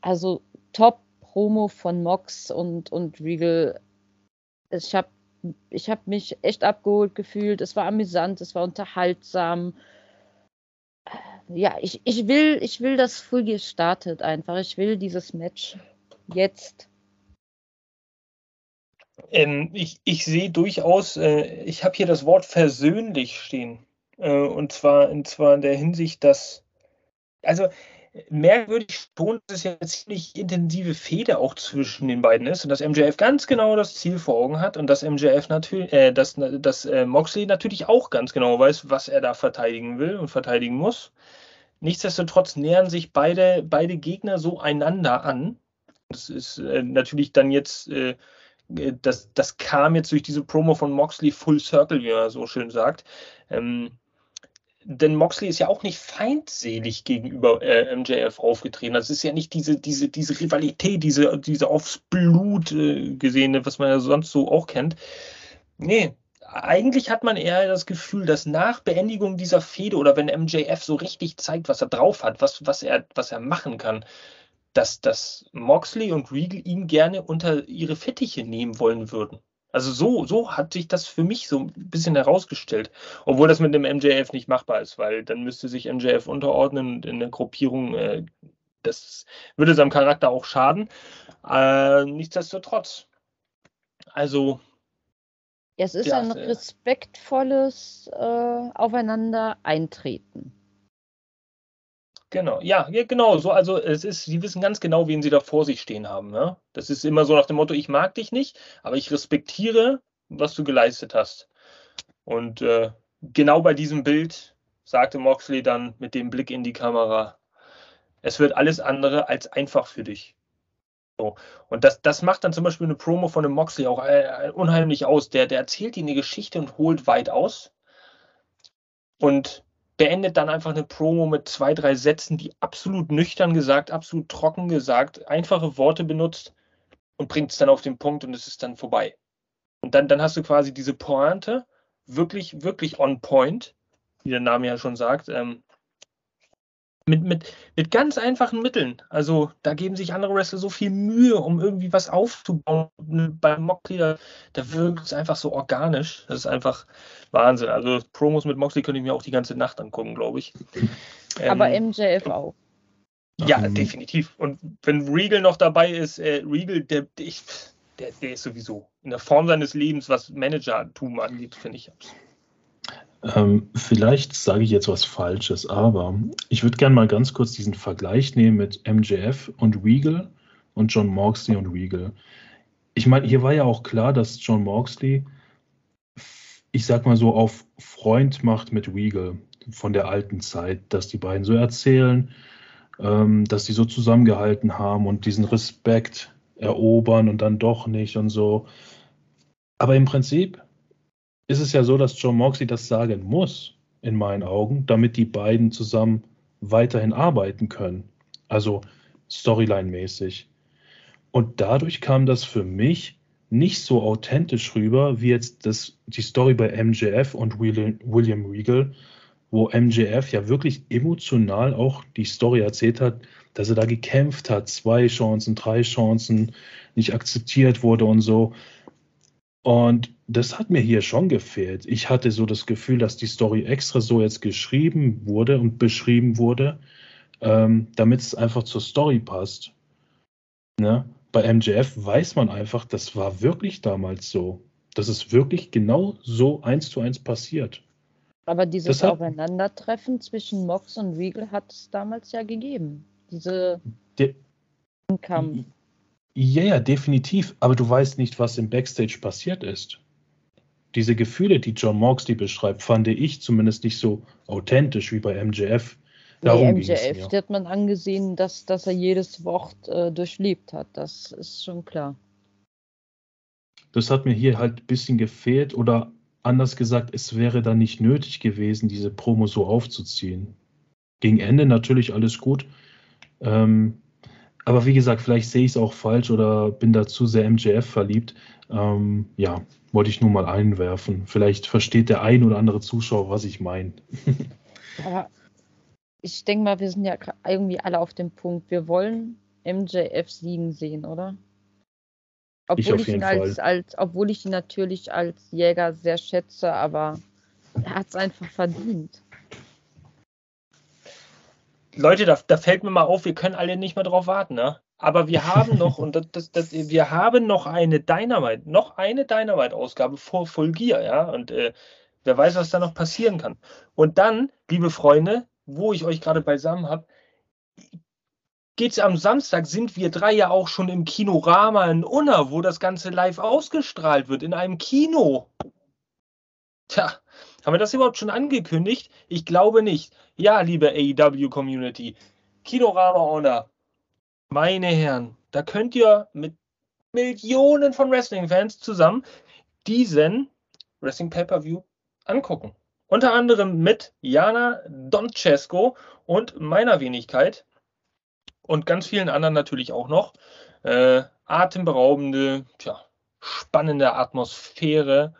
Also Top-Promo von Mox und, und Regal. Ich habe ich hab mich echt abgeholt gefühlt. Es war amüsant, es war unterhaltsam ja, ich, ich will, ich will, dass Fulgi startet einfach. Ich will dieses Match jetzt. Ähm, ich, ich sehe durchaus, äh, ich habe hier das Wort versöhnlich stehen. Äh, und zwar, und zwar in der Hinsicht, dass, also merkwürdig schon, dass es ja eine ziemlich intensive Fehde auch zwischen den beiden ist und dass MJF ganz genau das Ziel vor Augen hat und dass MJF natürlich, äh, dass, dass äh, Moxley natürlich auch ganz genau weiß, was er da verteidigen will und verteidigen muss. Nichtsdestotrotz nähern sich beide, beide Gegner so einander an. Das ist äh, natürlich dann jetzt, äh, äh, das, das kam jetzt durch diese Promo von Moxley Full Circle, wie man so schön sagt. Ähm, denn Moxley ist ja auch nicht feindselig gegenüber äh, MJF aufgetreten. Das ist ja nicht diese, diese, diese Rivalität, diese, diese aufs Blut äh, gesehene, was man ja sonst so auch kennt. Nee, eigentlich hat man eher das Gefühl, dass nach Beendigung dieser Fehde oder wenn MJF so richtig zeigt, was er drauf hat, was, was, er, was er machen kann, dass, dass Moxley und Regal ihn gerne unter ihre Fittiche nehmen wollen würden. Also so, so hat sich das für mich so ein bisschen herausgestellt. Obwohl das mit dem MJF nicht machbar ist, weil dann müsste sich MJF unterordnen und in der Gruppierung, äh, das würde seinem Charakter auch schaden. Äh, nichtsdestotrotz. Also. Es ist ja, ein respektvolles äh, Aufeinander eintreten. Genau, ja, ja, genau. So, also es ist, sie wissen ganz genau, wen sie da vor sich stehen haben. Ne? Das ist immer so nach dem Motto, ich mag dich nicht, aber ich respektiere, was du geleistet hast. Und äh, genau bei diesem Bild sagte Moxley dann mit dem Blick in die Kamera, es wird alles andere als einfach für dich. So. Und das, das macht dann zum Beispiel eine Promo von einem Moxley auch äh, unheimlich aus. Der, der erzählt ihnen eine Geschichte und holt weit aus. Und beendet dann einfach eine Promo mit zwei, drei Sätzen, die absolut nüchtern gesagt, absolut trocken gesagt, einfache Worte benutzt und bringt es dann auf den Punkt und es ist dann vorbei. Und dann, dann hast du quasi diese Pointe, wirklich, wirklich on point, wie der Name ja schon sagt, ähm, mit, mit, mit ganz einfachen Mitteln. Also da geben sich andere Wrestler so viel Mühe, um irgendwie was aufzubauen. Beim Moxley, da, da wirkt es einfach so organisch. Das ist einfach Wahnsinn. Also Promos mit Moxley könnte ich mir auch die ganze Nacht angucken, glaube ich. Aber ähm, MJF auch. Ja, um, definitiv. Und wenn Regal noch dabei ist, äh, Regal, der, der, der ist sowieso in der Form seines Lebens, was Managertum angeht, finde ich absolut. Ähm, vielleicht sage ich jetzt was Falsches, aber ich würde gerne mal ganz kurz diesen Vergleich nehmen mit MJF und Regal und John Moxley und Regal. Ich meine, hier war ja auch klar, dass John Moxley, ich sag mal so, auf Freund macht mit Regal von der alten Zeit, dass die beiden so erzählen, ähm, dass sie so zusammengehalten haben und diesen Respekt erobern und dann doch nicht und so. Aber im Prinzip ist es ja so, dass John Moxley das sagen muss, in meinen Augen, damit die beiden zusammen weiterhin arbeiten können. Also Storyline-mäßig. Und dadurch kam das für mich nicht so authentisch rüber, wie jetzt das, die Story bei MJF und William Regal, wo MJF ja wirklich emotional auch die Story erzählt hat, dass er da gekämpft hat, zwei Chancen, drei Chancen, nicht akzeptiert wurde und so. Und das hat mir hier schon gefehlt. Ich hatte so das Gefühl, dass die Story extra so jetzt geschrieben wurde und beschrieben wurde, ähm, damit es einfach zur Story passt. Ne? Bei MJF weiß man einfach, das war wirklich damals so. Das ist wirklich genau so eins zu eins passiert. Aber dieses hat, Aufeinandertreffen zwischen Mox und Regal hat es damals ja gegeben. Diese de, Kampf. Ja, ja, definitiv. Aber du weißt nicht, was im Backstage passiert ist diese Gefühle, die John Moxley beschreibt, fand ich zumindest nicht so authentisch wie bei MJF. Darum nee, MJF hat man angesehen, dass, dass er jedes Wort äh, durchlebt hat. Das ist schon klar. Das hat mir hier halt ein bisschen gefehlt oder anders gesagt, es wäre dann nicht nötig gewesen, diese Promo so aufzuziehen. Gegen Ende natürlich alles gut. Ähm, aber wie gesagt, vielleicht sehe ich es auch falsch oder bin da zu sehr MJF verliebt. Ähm, ja, wollte ich nur mal einwerfen. Vielleicht versteht der ein oder andere Zuschauer, was ich meine. Aber ich denke mal, wir sind ja irgendwie alle auf dem Punkt. Wir wollen MJF siegen sehen, oder? Obwohl ich, auf ich ihn als, als, obwohl ich ihn natürlich als Jäger sehr schätze, aber er hat es einfach verdient. Leute, da, da, fällt mir mal auf, wir können alle nicht mehr drauf warten, ne? Aber wir haben noch, und das, das, das, wir haben noch eine Dynamite, noch eine Dynamite-Ausgabe vor Full Gear, ja. Und äh, wer weiß, was da noch passieren kann. Und dann, liebe Freunde, wo ich euch gerade beisammen habe, geht's am Samstag, sind wir drei ja auch schon im Kinorama in Unna, wo das Ganze live ausgestrahlt wird, in einem Kino. Tja, haben wir das überhaupt schon angekündigt? Ich glaube nicht. Ja, liebe AEW-Community, Kinorama Honor, meine Herren, da könnt ihr mit Millionen von Wrestling-Fans zusammen diesen Wrestling Pay-Per-View angucken. Unter anderem mit Jana Doncesco und meiner Wenigkeit und ganz vielen anderen natürlich auch noch. Äh, atemberaubende, tja, spannende Atmosphäre,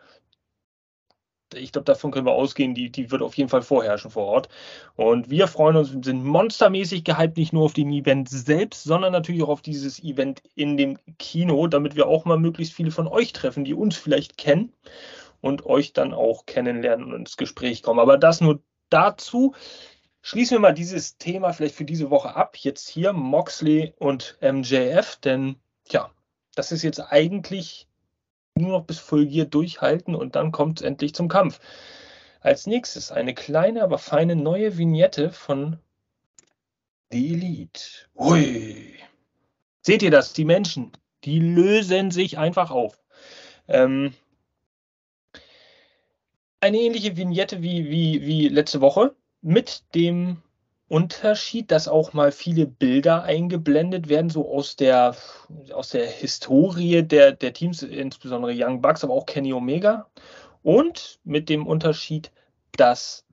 ich glaube, davon können wir ausgehen, die, die wird auf jeden Fall vorherrschen vor Ort. Und wir freuen uns, sind monstermäßig gehypt, nicht nur auf den Event selbst, sondern natürlich auch auf dieses Event in dem Kino, damit wir auch mal möglichst viele von euch treffen, die uns vielleicht kennen und euch dann auch kennenlernen und ins Gespräch kommen. Aber das nur dazu. Schließen wir mal dieses Thema vielleicht für diese Woche ab. Jetzt hier Moxley und MJF, denn ja, das ist jetzt eigentlich nur noch bis Fulgier durchhalten und dann kommt es endlich zum Kampf. Als nächstes eine kleine, aber feine neue Vignette von The Elite. Ui. Seht ihr das? Die Menschen, die lösen sich einfach auf. Ähm, eine ähnliche Vignette wie, wie, wie letzte Woche mit dem Unterschied, dass auch mal viele Bilder eingeblendet werden, so aus der, aus der Historie der, der Teams, insbesondere Young Bucks, aber auch Kenny Omega. Und mit dem Unterschied, dass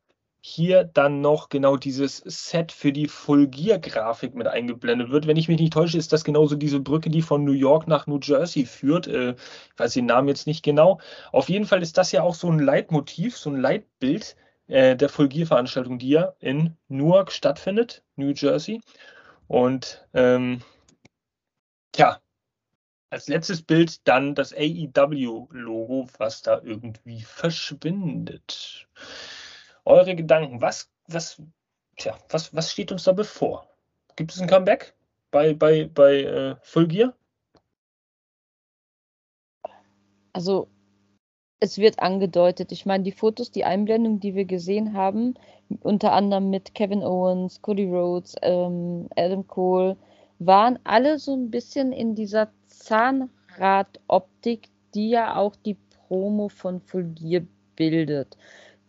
hier dann noch genau dieses Set für die Full Gear Grafik mit eingeblendet wird. Wenn ich mich nicht täusche, ist das genauso diese Brücke, die von New York nach New Jersey führt. Äh, ich weiß den Namen jetzt nicht genau. Auf jeden Fall ist das ja auch so ein Leitmotiv, so ein Leitbild äh, der Fulgier-Veranstaltung, die ja in Newark stattfindet, New Jersey. Und ähm, ja, als letztes Bild dann das AEW-Logo, was da irgendwie verschwindet. Eure Gedanken, was, was, tja, was, was steht uns da bevor? Gibt es ein Comeback bei, bei, bei äh, Full? Also es wird angedeutet. Ich meine, die Fotos, die Einblendung, die wir gesehen haben, unter anderem mit Kevin Owens, Cody Rhodes, ähm, Adam Cole, waren alle so ein bisschen in dieser Zahnradoptik, die ja auch die Promo von Fulgier bildet.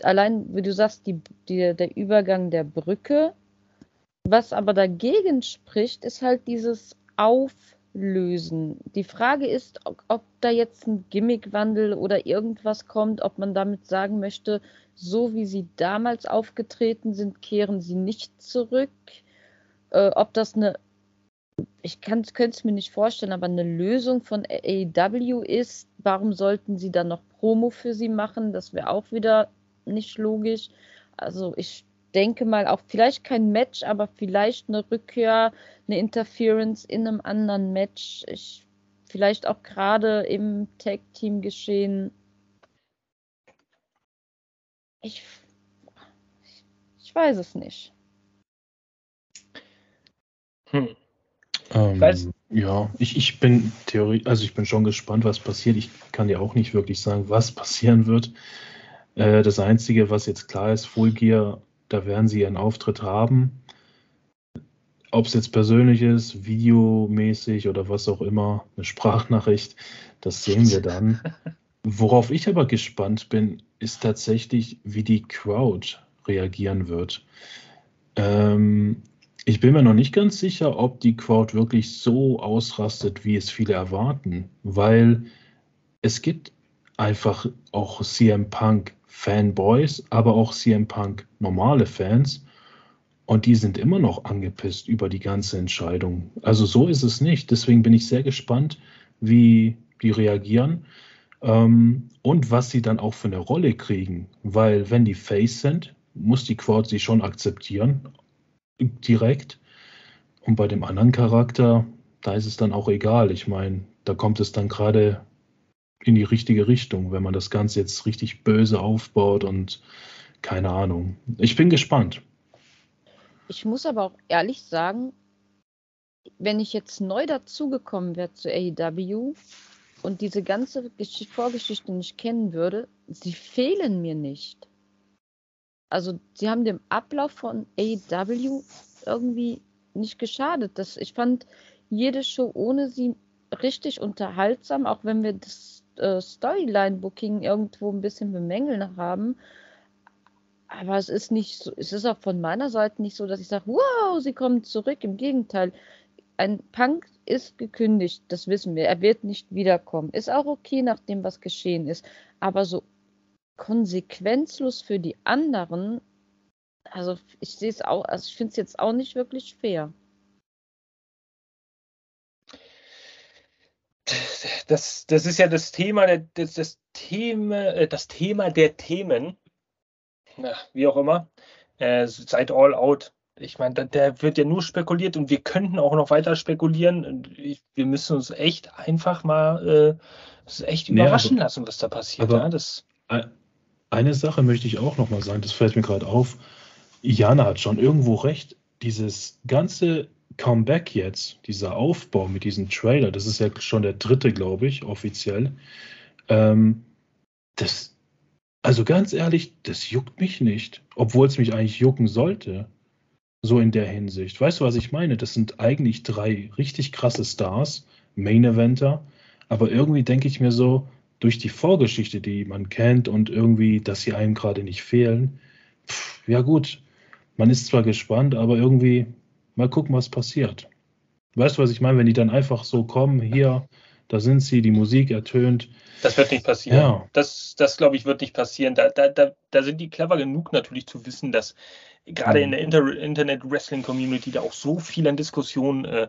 Allein, wie du sagst, die, die, der Übergang der Brücke. Was aber dagegen spricht, ist halt dieses Auf lösen. Die Frage ist, ob, da jetzt ein Gimmickwandel oder irgendwas kommt, ob man damit sagen möchte, so wie sie damals aufgetreten sind, kehren sie nicht zurück. Äh, ob das eine, ich könnte es mir nicht vorstellen, aber eine Lösung von AEW ist, warum sollten sie dann noch Promo für sie machen? Das wäre auch wieder nicht logisch. Also ich denke mal auch vielleicht kein Match, aber vielleicht eine Rückkehr, eine Interference in einem anderen Match. Ich, vielleicht auch gerade im Tag-Team geschehen. Ich, ich weiß es nicht. Hm. Ähm, ja, ich, ich bin Theorie, also ich bin schon gespannt, was passiert. Ich kann dir auch nicht wirklich sagen, was passieren wird. Äh, das Einzige, was jetzt klar ist, Full Gear da werden sie ihren Auftritt haben. Ob es jetzt persönlich ist, videomäßig oder was auch immer, eine Sprachnachricht, das sehen wir dann. Worauf ich aber gespannt bin, ist tatsächlich, wie die Crowd reagieren wird. Ähm, ich bin mir noch nicht ganz sicher, ob die Crowd wirklich so ausrastet, wie es viele erwarten, weil es gibt einfach auch CM Punk Fanboys, aber auch CM Punk normale Fans. Und die sind immer noch angepisst über die ganze Entscheidung. Also so ist es nicht. Deswegen bin ich sehr gespannt, wie die reagieren ähm, und was sie dann auch für eine Rolle kriegen. Weil wenn die Face sind, muss die Crowd sie schon akzeptieren, direkt. Und bei dem anderen Charakter, da ist es dann auch egal. Ich meine, da kommt es dann gerade in die richtige Richtung, wenn man das Ganze jetzt richtig böse aufbaut und keine Ahnung. Ich bin gespannt. Ich muss aber auch ehrlich sagen, wenn ich jetzt neu dazugekommen wäre zu AEW und diese ganze Gesch Vorgeschichte nicht kennen würde, sie fehlen mir nicht. Also sie haben dem Ablauf von AEW irgendwie nicht geschadet. Das, ich fand jede Show ohne sie richtig unterhaltsam, auch wenn wir das äh, Storyline-Booking irgendwo ein bisschen bemängeln haben. Aber es ist nicht so, es ist auch von meiner Seite nicht so, dass ich sage, wow, sie kommen zurück. Im Gegenteil, ein Punk ist gekündigt, das wissen wir. Er wird nicht wiederkommen. Ist auch okay, nachdem was geschehen ist. Aber so konsequenzlos für die anderen, also ich sehe es auch, also ich finde es jetzt auch nicht wirklich fair. Das, das ist ja das Thema, der, das, das, Thema, äh, das Thema der Themen, ja, wie auch immer, äh, seit All Out. Ich meine, da, da, wird ja nur spekuliert und wir könnten auch noch weiter spekulieren. Wir müssen uns echt einfach mal äh, echt überraschen ja, aber, lassen, was da passiert. Ja, das, eine Sache möchte ich auch noch mal sagen, das fällt mir gerade auf. Jana hat schon irgendwo recht. Dieses ganze Comeback jetzt, dieser Aufbau mit diesem Trailer, das ist ja schon der dritte, glaube ich, offiziell. Ähm, das, also ganz ehrlich, das juckt mich nicht, obwohl es mich eigentlich jucken sollte. So in der Hinsicht. Weißt du, was ich meine? Das sind eigentlich drei richtig krasse Stars, Main Eventer, aber irgendwie denke ich mir so, durch die Vorgeschichte, die man kennt und irgendwie, dass sie einem gerade nicht fehlen, pff, ja gut, man ist zwar gespannt, aber irgendwie mal gucken, was passiert. Weißt du, was ich meine? Wenn die dann einfach so kommen, hier, da sind sie, die Musik ertönt. Das wird nicht passieren. Ja. Das, das glaube ich, wird nicht passieren. Da, da, da, da sind die clever genug natürlich zu wissen, dass gerade in der Inter Internet-Wrestling-Community da auch so viel an Diskussionen äh,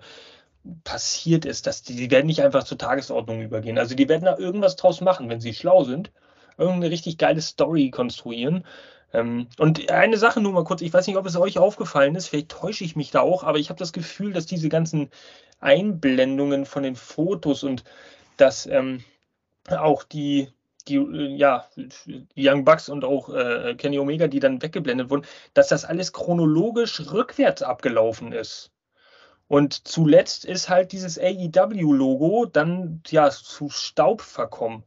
passiert ist, dass die, die werden nicht einfach zur Tagesordnung übergehen. Also die werden da irgendwas draus machen, wenn sie schlau sind. Irgendeine richtig geile Story konstruieren. Ähm, und eine Sache nur mal kurz, ich weiß nicht, ob es euch aufgefallen ist, vielleicht täusche ich mich da auch, aber ich habe das Gefühl, dass diese ganzen Einblendungen von den Fotos und dass ähm, auch die, die, äh, ja, Young Bucks und auch äh, Kenny Omega, die dann weggeblendet wurden, dass das alles chronologisch rückwärts abgelaufen ist. Und zuletzt ist halt dieses AEW-Logo dann ja zu Staub verkommen.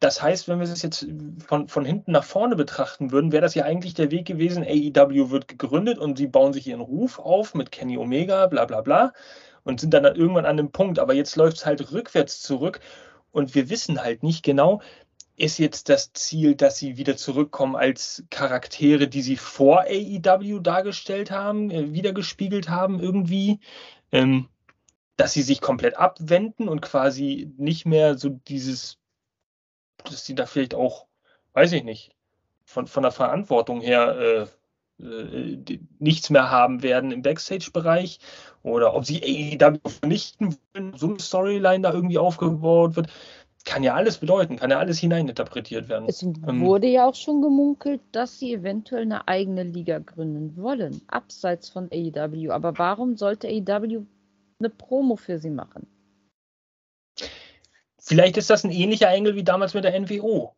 Das heißt, wenn wir es jetzt von, von hinten nach vorne betrachten würden, wäre das ja eigentlich der Weg gewesen, AEW wird gegründet und sie bauen sich ihren Ruf auf mit Kenny Omega, bla bla bla, und sind dann, irgendwann an dem Punkt. Aber jetzt läuft es halt rückwärts zurück und wir wissen halt nicht genau, ist jetzt das Ziel, dass sie wieder zurückkommen als Charaktere, die sie vor AEW dargestellt haben, äh, wiedergespiegelt haben irgendwie, ähm, dass sie sich komplett abwenden und quasi nicht mehr so dieses, dass sie da vielleicht auch, weiß ich nicht, von, von der Verantwortung her äh, äh, nichts mehr haben werden im Backstage-Bereich oder ob sie AEW vernichten wollen, so eine Storyline da irgendwie aufgebaut wird kann ja alles bedeuten, kann ja alles hineininterpretiert werden. Es ähm, wurde ja auch schon gemunkelt, dass sie eventuell eine eigene Liga gründen wollen, abseits von AEW. Aber warum sollte AEW eine Promo für sie machen? Vielleicht ist das ein ähnlicher Engel wie damals mit der NWO.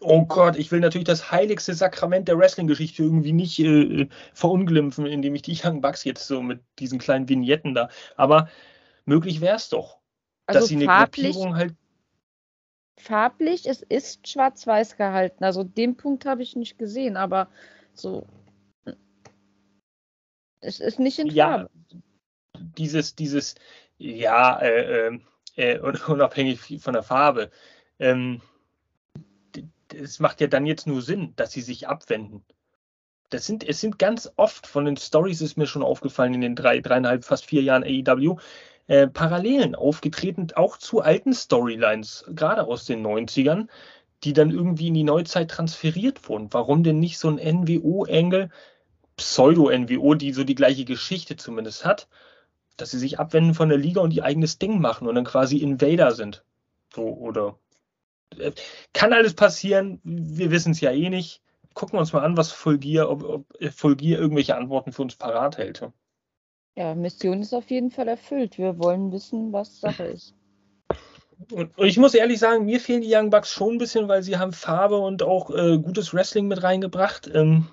Oh Gott, ich will natürlich das heiligste Sakrament der Wrestling-Geschichte irgendwie nicht äh, verunglimpfen, indem ich die Young Bucks jetzt so mit diesen kleinen Vignetten da. Aber möglich wäre es doch, also dass sie eine Gruppierung halt farblich, es ist schwarz-weiß gehalten. Also den Punkt habe ich nicht gesehen, aber so. Es ist nicht in ja, Farbe. Dieses, dieses, ja, äh, äh, äh unabhängig von der Farbe. Ähm, es macht ja dann jetzt nur Sinn, dass sie sich abwenden. Das sind, es sind ganz oft von den Stories, ist mir schon aufgefallen in den drei, dreieinhalb, fast vier Jahren AEW, äh, Parallelen aufgetreten, auch zu alten Storylines, gerade aus den 90ern, die dann irgendwie in die Neuzeit transferiert wurden. Warum denn nicht so ein NWO-Engel, Pseudo-NWO, die so die gleiche Geschichte zumindest hat, dass sie sich abwenden von der Liga und ihr eigenes Ding machen und dann quasi Invader sind. So, oder. Äh, kann alles passieren, wir wissen es ja eh nicht. Gucken wir uns mal an, was Fulgier, ob, ob Fulgier irgendwelche Antworten für uns parat hält. Ja, Mission ist auf jeden Fall erfüllt. Wir wollen wissen, was Sache ist. Und, ich muss ehrlich sagen, mir fehlen die Young Bucks schon ein bisschen, weil sie haben Farbe und auch äh, gutes Wrestling mit reingebracht. Ähm,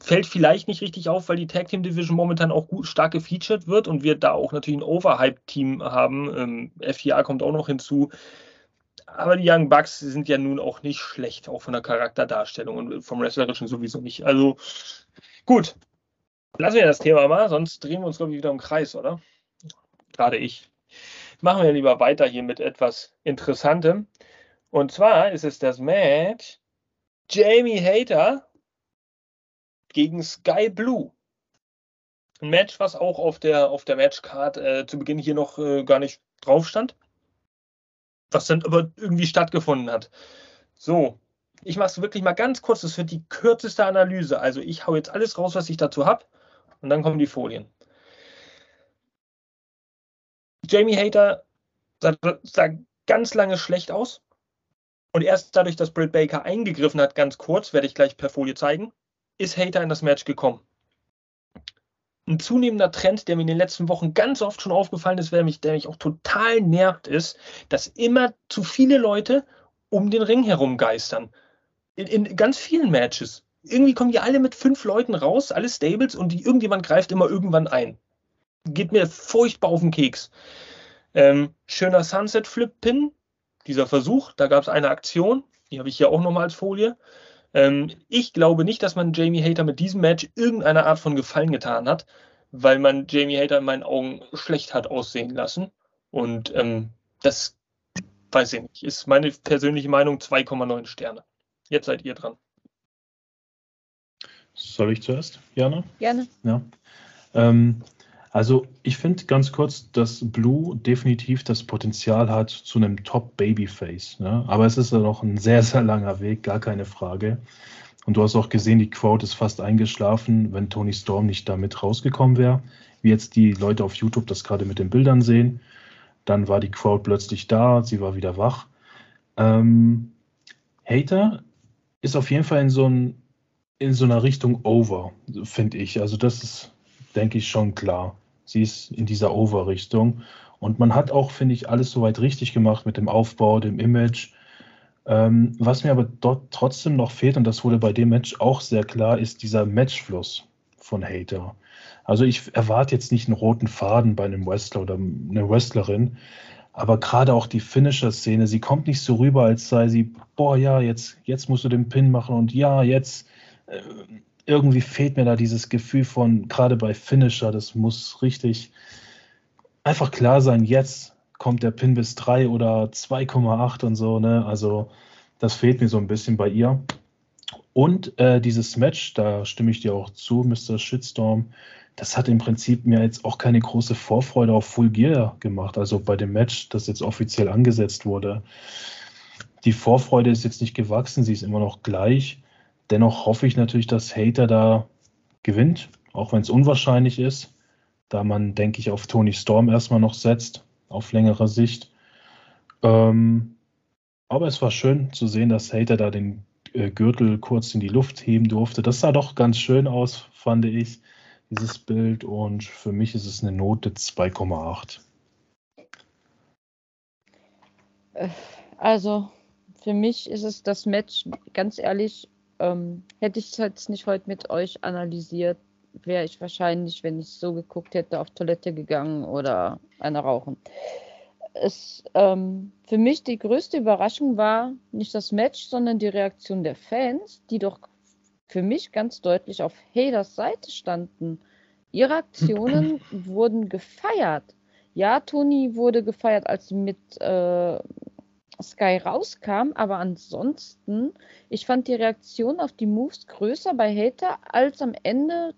fällt vielleicht nicht richtig auf, weil die Tag Team Division momentan auch gut, stark gefeatured wird und wir da auch natürlich ein Overhype-Team haben. Ähm, FIA kommt auch noch hinzu. Aber die Young Bucks sind ja nun auch nicht schlecht, auch von der Charakterdarstellung und vom Wrestlerischen sowieso nicht. Also gut, Lassen wir das Thema mal, sonst drehen wir uns, glaube ich, wieder im Kreis, oder? Gerade ich. Machen wir lieber weiter hier mit etwas Interessantem. Und zwar ist es das Match Jamie Hater gegen Sky Blue. Ein Match, was auch auf der, auf der Matchcard äh, zu Beginn hier noch äh, gar nicht drauf stand. Was dann aber irgendwie stattgefunden hat. So, ich mache es wirklich mal ganz kurz. Das wird die kürzeste Analyse. Also ich hau jetzt alles raus, was ich dazu habe. Und dann kommen die Folien. Jamie Hater sah, sah ganz lange schlecht aus. Und erst dadurch, dass Britt Baker eingegriffen hat, ganz kurz, werde ich gleich per Folie zeigen, ist Hater in das Match gekommen. Ein zunehmender Trend, der mir in den letzten Wochen ganz oft schon aufgefallen ist, der mich, der mich auch total nervt, ist, dass immer zu viele Leute um den Ring herum geistern. In, in ganz vielen Matches. Irgendwie kommen die alle mit fünf Leuten raus, alle Stables, und die, irgendjemand greift immer irgendwann ein. Geht mir furchtbar auf den Keks. Ähm, schöner Sunset Flip Pin, dieser Versuch, da gab es eine Aktion, die habe ich hier auch nochmal als Folie. Ähm, ich glaube nicht, dass man Jamie Hater mit diesem Match irgendeine Art von Gefallen getan hat, weil man Jamie Hater in meinen Augen schlecht hat aussehen lassen. Und ähm, das weiß ich nicht, ist meine persönliche Meinung 2,9 Sterne. Jetzt seid ihr dran. Soll ich zuerst, Jana? Gerne. Ja. Ähm, also ich finde ganz kurz, dass Blue definitiv das Potenzial hat zu einem Top-Babyface. Ne? Aber es ist ja noch ein sehr, sehr langer Weg, gar keine Frage. Und du hast auch gesehen, die Crowd ist fast eingeschlafen, wenn Tony Storm nicht damit rausgekommen wäre. Wie jetzt die Leute auf YouTube das gerade mit den Bildern sehen. Dann war die Crowd plötzlich da, sie war wieder wach. Ähm, Hater ist auf jeden Fall in so, ein, in so einer Richtung over, finde ich. Also das ist, denke ich, schon klar. Sie ist in dieser Over-Richtung. Und man hat auch, finde ich, alles soweit richtig gemacht mit dem Aufbau, dem Image. Ähm, was mir aber dort trotzdem noch fehlt, und das wurde bei dem Match auch sehr klar, ist dieser Matchfluss von Hater. Also ich erwarte jetzt nicht einen roten Faden bei einem Wrestler oder einer Wrestlerin, aber gerade auch die Finisher-Szene, sie kommt nicht so rüber, als sei sie, boah, ja, jetzt, jetzt musst du den Pin machen und ja, jetzt. Äh, irgendwie fehlt mir da dieses Gefühl von, gerade bei Finisher, das muss richtig einfach klar sein, jetzt kommt der Pin bis 3 oder 2,8 und so, ne? Also das fehlt mir so ein bisschen bei ihr. Und äh, dieses Match, da stimme ich dir auch zu, Mr. Shitstorm, das hat im Prinzip mir jetzt auch keine große Vorfreude auf Full Gear gemacht. Also bei dem Match, das jetzt offiziell angesetzt wurde. Die Vorfreude ist jetzt nicht gewachsen, sie ist immer noch gleich. Dennoch hoffe ich natürlich, dass Hater da gewinnt, auch wenn es unwahrscheinlich ist, da man, denke ich, auf Tony Storm erstmal noch setzt, auf längere Sicht. Ähm, aber es war schön zu sehen, dass Hater da den äh, Gürtel kurz in die Luft heben durfte. Das sah doch ganz schön aus, fand ich, dieses Bild. Und für mich ist es eine Note 2,8. Äh, also, für mich ist es das Match, ganz ehrlich, ähm, hätte ich es jetzt nicht heute mit euch analysiert, wäre ich wahrscheinlich, wenn ich so geguckt hätte, auf Toilette gegangen oder eine rauchen. Es, ähm, für mich die größte Überraschung war nicht das Match, sondern die Reaktion der Fans, die doch für mich ganz deutlich auf Haders Seite standen. Ihre Aktionen wurden gefeiert. Ja, Toni wurde gefeiert, als sie mit äh, Sky rauskam, aber ansonsten, ich fand die Reaktion auf die Moves größer bei Hater als am Ende,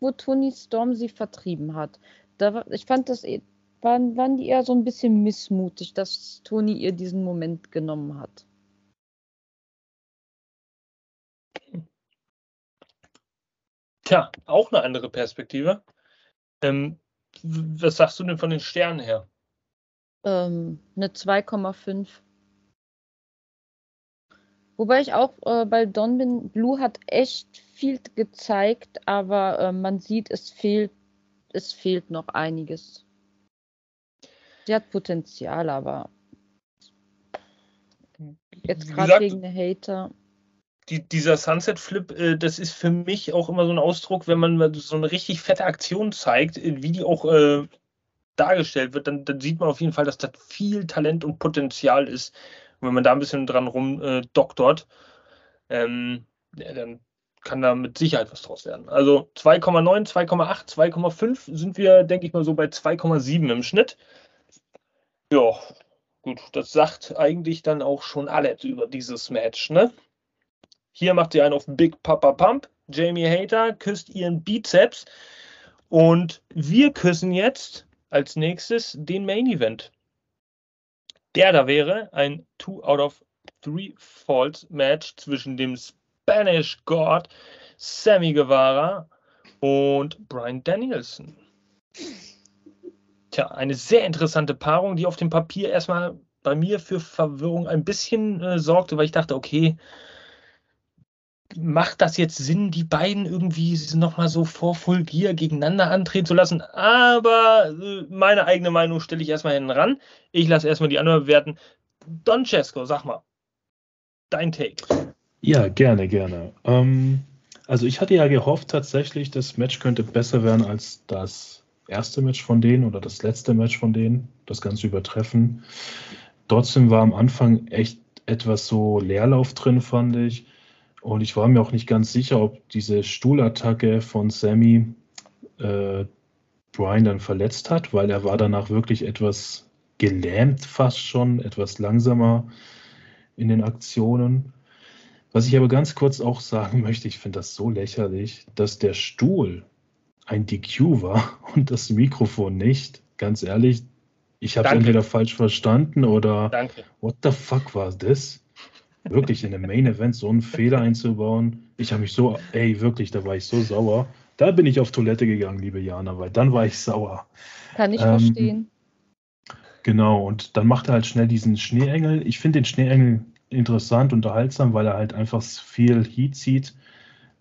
wo Tony Storm sie vertrieben hat. Da, ich fand das, eh, waren, waren die eher so ein bisschen missmutig, dass Tony ihr diesen Moment genommen hat. Tja, auch eine andere Perspektive. Ähm, was sagst du denn von den Sternen her? Ähm, eine 2,5. Wobei ich auch äh, bei Don bin, Blue hat echt viel gezeigt, aber äh, man sieht, es fehlt, es fehlt noch einiges. Sie hat Potenzial, aber jetzt gerade gegen den Hater. Die, dieser Sunset Flip, äh, das ist für mich auch immer so ein Ausdruck, wenn man so eine richtig fette Aktion zeigt, äh, wie die auch äh, dargestellt wird, dann, dann, sieht man auf jeden Fall, dass da viel Talent und Potenzial ist. Und wenn man da ein bisschen dran rumdoktort, äh, ähm, ja, dann kann da mit Sicherheit was draus werden. Also 2,9, 2,8, 2,5 sind wir, denke ich mal, so bei 2,7 im Schnitt. Ja, gut, das sagt eigentlich dann auch schon alles über dieses Match, ne? Hier macht sie einen auf Big Papa Pump. Jamie Hater küsst ihren Bizeps. Und wir küssen jetzt als nächstes den Main Event. Der da wäre ein 2 out of 3 Falls Match zwischen dem Spanish God Sammy Guevara und Brian Danielson. Tja, eine sehr interessante Paarung, die auf dem Papier erstmal bei mir für Verwirrung ein bisschen äh, sorgte, weil ich dachte, okay, macht das jetzt Sinn, die beiden irgendwie nochmal so vor Full Gear gegeneinander antreten zu lassen? Aber äh, meine eigene Meinung stelle ich erstmal hinten ran. Ich lasse erstmal die anderen bewerten. Don Cesco, sag mal, dein Take. Ja, gerne, gerne. Ähm, also ich hatte ja gehofft tatsächlich, das Match könnte besser werden als das erste Match von denen oder das letzte Match von denen, das Ganze übertreffen. Trotzdem war am Anfang echt etwas so Leerlauf drin, fand ich. Und ich war mir auch nicht ganz sicher, ob diese Stuhlattacke von Sammy äh, Brian dann verletzt hat, weil er war danach wirklich etwas gelähmt, fast schon, etwas langsamer in den Aktionen. Was ich aber ganz kurz auch sagen möchte, ich finde das so lächerlich, dass der Stuhl ein DQ war und das Mikrofon nicht. Ganz ehrlich, ich habe es entweder falsch verstanden oder Danke. what the fuck war das? Wirklich in einem Main Event so einen Fehler einzubauen. Ich habe mich so, ey, wirklich, da war ich so sauer. Da bin ich auf Toilette gegangen, liebe Jana, weil dann war ich sauer. Kann ich ähm, verstehen. Genau, und dann macht er halt schnell diesen Schneeengel. Ich finde den Schneeengel interessant, unterhaltsam, weil er halt einfach viel Heat zieht.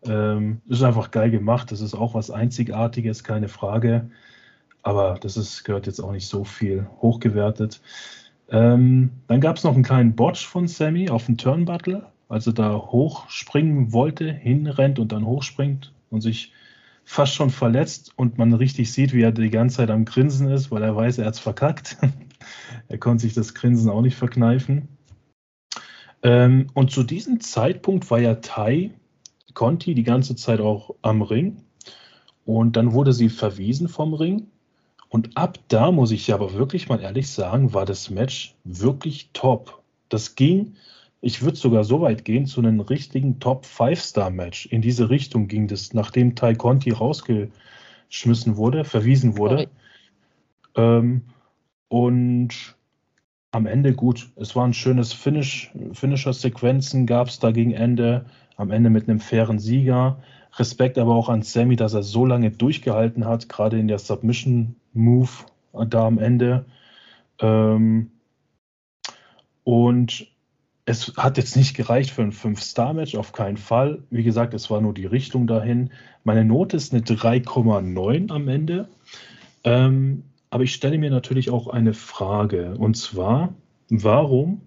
Ähm, ist einfach geil gemacht. Das ist auch was Einzigartiges, keine Frage. Aber das ist, gehört jetzt auch nicht so viel hochgewertet. Ähm, dann gab es noch einen kleinen Botch von Sammy auf dem Turnbattle, als er da hochspringen wollte, hinrennt und dann hochspringt und sich fast schon verletzt und man richtig sieht, wie er die ganze Zeit am Grinsen ist, weil er weiß, er hat es verkackt. er konnte sich das Grinsen auch nicht verkneifen. Ähm, und zu diesem Zeitpunkt war ja Tai Conti die ganze Zeit auch am Ring. Und dann wurde sie verwiesen vom Ring. Und ab da muss ich aber wirklich mal ehrlich sagen, war das Match wirklich top. Das ging, ich würde sogar so weit gehen, zu einem richtigen Top-5-Star-Match. In diese Richtung ging das, nachdem Tai Conti rausgeschmissen wurde, verwiesen wurde. Ähm, und am Ende gut. Es war ein schönes Finish, Finisher-Sequenzen gab es da gegen Ende. Am Ende mit einem fairen Sieger. Respekt aber auch an Sammy, dass er so lange durchgehalten hat, gerade in der Submission-Move da am Ende. Ähm, und es hat jetzt nicht gereicht für ein 5-Star-Match, auf keinen Fall. Wie gesagt, es war nur die Richtung dahin. Meine Note ist eine 3,9 am Ende. Ähm, aber ich stelle mir natürlich auch eine Frage. Und zwar, warum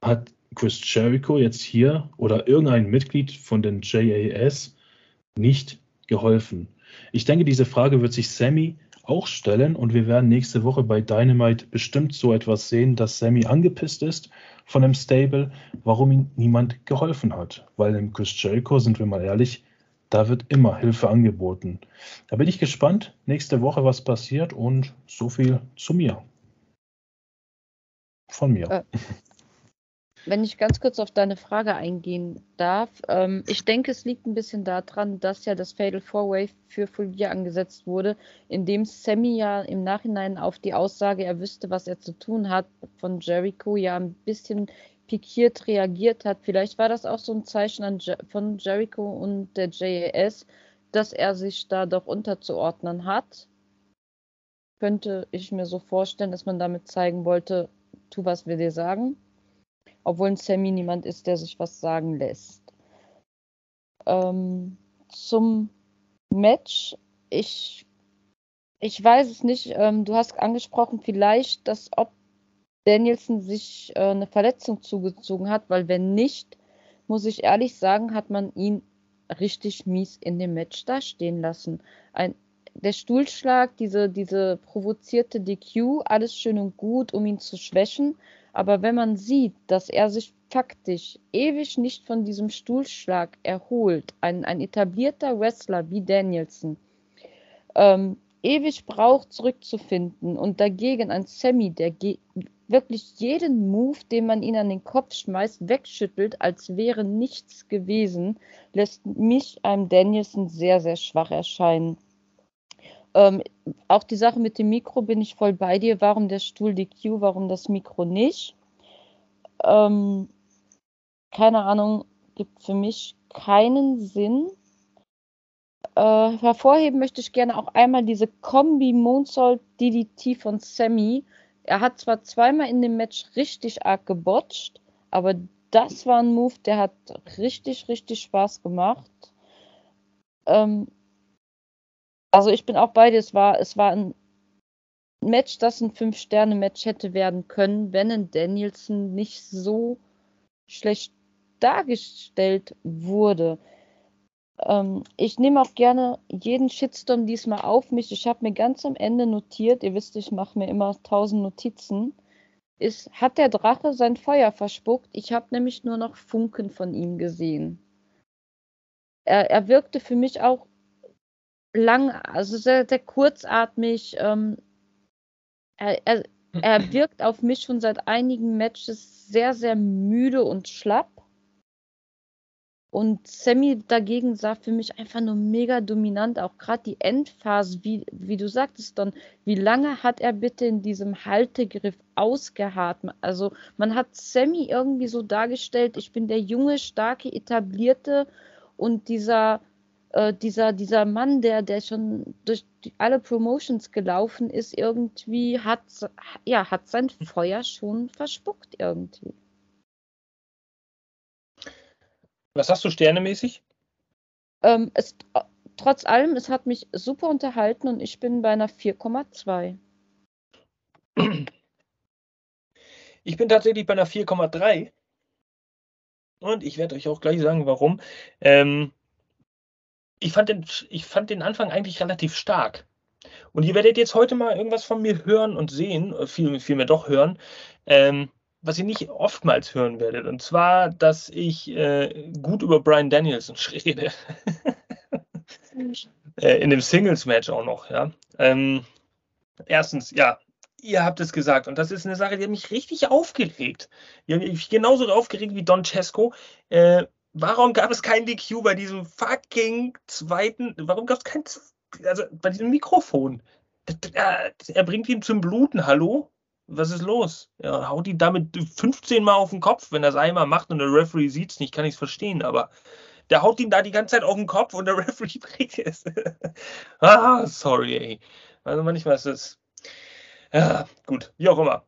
hat Chris Jericho jetzt hier oder irgendein Mitglied von den JAS nicht geholfen? Ich denke, diese Frage wird sich Sammy auch stellen und wir werden nächste Woche bei Dynamite bestimmt so etwas sehen, dass Sammy angepisst ist von dem Stable, warum ihm niemand geholfen hat. Weil im Chris Jericho, sind wir mal ehrlich, da wird immer Hilfe angeboten. Da bin ich gespannt, nächste Woche, was passiert und so viel zu mir. Von mir. Äh, wenn ich ganz kurz auf deine Frage eingehen darf, ähm, ich denke, es liegt ein bisschen daran, dass ja das Fatal Four Way für Fulvia angesetzt wurde, indem Sammy ja im Nachhinein auf die Aussage, er wüsste, was er zu tun hat, von Jericho ja ein bisschen pikiert reagiert hat. Vielleicht war das auch so ein Zeichen von Jericho und der JAS, dass er sich da doch unterzuordnen hat. Könnte ich mir so vorstellen, dass man damit zeigen wollte, tu, was wir dir sagen. Obwohl ein Sammy niemand ist, der sich was sagen lässt. Ähm, zum Match. Ich, ich weiß es nicht. Ähm, du hast angesprochen, vielleicht, dass ob Danielson sich äh, eine Verletzung zugezogen hat, weil wenn nicht, muss ich ehrlich sagen, hat man ihn richtig mies in dem Match dastehen lassen. Ein, der Stuhlschlag, diese, diese provozierte DQ, alles schön und gut, um ihn zu schwächen. Aber wenn man sieht, dass er sich faktisch ewig nicht von diesem Stuhlschlag erholt, ein, ein etablierter Wrestler wie Danielson, ähm, ewig braucht, zurückzufinden und dagegen ein Sammy, der wirklich jeden Move, den man ihn an den Kopf schmeißt, wegschüttelt, als wäre nichts gewesen, lässt mich einem Danielson sehr, sehr schwach erscheinen. Ähm, auch die Sache mit dem Mikro bin ich voll bei dir. Warum der Stuhl DQ, warum das Mikro nicht? Ähm, keine Ahnung, gibt für mich keinen Sinn. Äh, hervorheben möchte ich gerne auch einmal diese Kombi Moonsault DDT von Sammy, Er hat zwar zweimal in dem Match richtig arg gebotcht, aber das war ein Move, der hat richtig, richtig Spaß gemacht. Ähm, also ich bin auch bei dir, es war, es war ein Match, das ein Fünf-Sterne-Match hätte werden können, wenn ein Danielson nicht so schlecht dargestellt wurde. Ähm, ich nehme auch gerne jeden Shitstorm diesmal auf mich. Ich habe mir ganz am Ende notiert, ihr wisst, ich mache mir immer tausend Notizen. Ist, hat der Drache sein Feuer verspuckt? Ich habe nämlich nur noch Funken von ihm gesehen. Er, er wirkte für mich auch lang, also sehr, sehr kurzatmig. Ähm, er, er, er wirkt auf mich schon seit einigen Matches sehr, sehr müde und schlapp. Und Sammy dagegen sah für mich einfach nur mega dominant, auch gerade die Endphase, wie, wie du sagtest, Don, wie lange hat er bitte in diesem Haltegriff ausgeharrt? Also man hat Sammy irgendwie so dargestellt, ich bin der junge, starke, etablierte und dieser, äh, dieser, dieser Mann, der, der schon durch die, alle Promotions gelaufen ist, irgendwie hat, ja, hat sein Feuer schon verspuckt irgendwie. Was hast du sternemäßig? Ähm, es, trotz allem, es hat mich super unterhalten und ich bin bei einer 4,2. Ich bin tatsächlich bei einer 4,3. Und ich werde euch auch gleich sagen, warum. Ähm, ich, fand den, ich fand den Anfang eigentlich relativ stark. Und ihr werdet jetzt heute mal irgendwas von mir hören und sehen, viel, viel mehr doch hören, ähm, was ihr nicht oftmals hören werdet. Und zwar, dass ich äh, gut über Brian Danielson rede. äh, in dem Singles-Match auch noch, ja. Ähm, erstens, ja, ihr habt es gesagt. Und das ist eine Sache, die hat mich richtig aufgeregt. Hat mich genauso aufgeregt wie Don Cesco. Äh, warum gab es kein DQ bei diesem fucking zweiten, warum gab es kein, also bei diesem Mikrofon? Er bringt ihn zum Bluten, hallo? was ist los? Er haut ihn damit 15 Mal auf den Kopf. Wenn er es einmal macht und der Referee sieht es nicht, kann ich es verstehen, aber der haut ihn da die ganze Zeit auf den Kopf und der Referee bringt es. ah, sorry, ey. Also manchmal ist es. Ja, gut, wie auch immer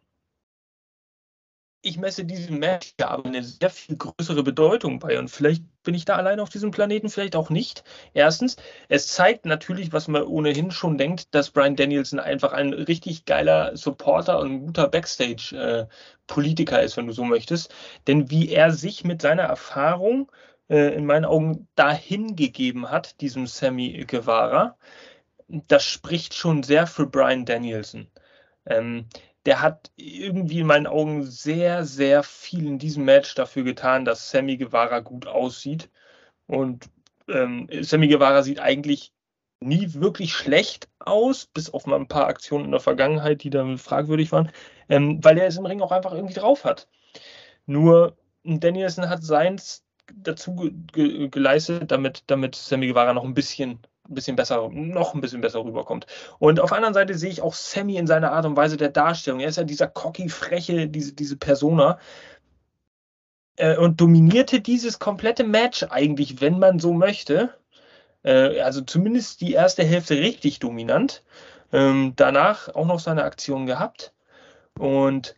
ich messe diesem Match aber eine sehr viel größere Bedeutung bei. Und vielleicht bin ich da allein auf diesem Planeten, vielleicht auch nicht. Erstens, es zeigt natürlich, was man ohnehin schon denkt, dass Brian Danielson einfach ein richtig geiler Supporter und ein guter Backstage-Politiker ist, wenn du so möchtest. Denn wie er sich mit seiner Erfahrung äh, in meinen Augen dahin gegeben hat, diesem Sammy Guevara, das spricht schon sehr für Brian Danielson. Ähm, der hat irgendwie in meinen Augen sehr, sehr viel in diesem Match dafür getan, dass Sammy Guevara gut aussieht. Und ähm, Sammy Guevara sieht eigentlich nie wirklich schlecht aus, bis auf mal ein paar Aktionen in der Vergangenheit, die dann fragwürdig waren, ähm, weil er es im Ring auch einfach irgendwie drauf hat. Nur Danielson hat seins dazu ge ge geleistet, damit, damit Sammy Guevara noch ein bisschen ein bisschen besser, noch ein bisschen besser rüberkommt. Und auf der anderen Seite sehe ich auch Sammy in seiner Art und Weise der Darstellung. Er ist ja dieser cocky, freche, diese, diese Persona. Äh, und dominierte dieses komplette Match eigentlich, wenn man so möchte. Äh, also zumindest die erste Hälfte richtig dominant. Ähm, danach auch noch seine Aktion gehabt. Und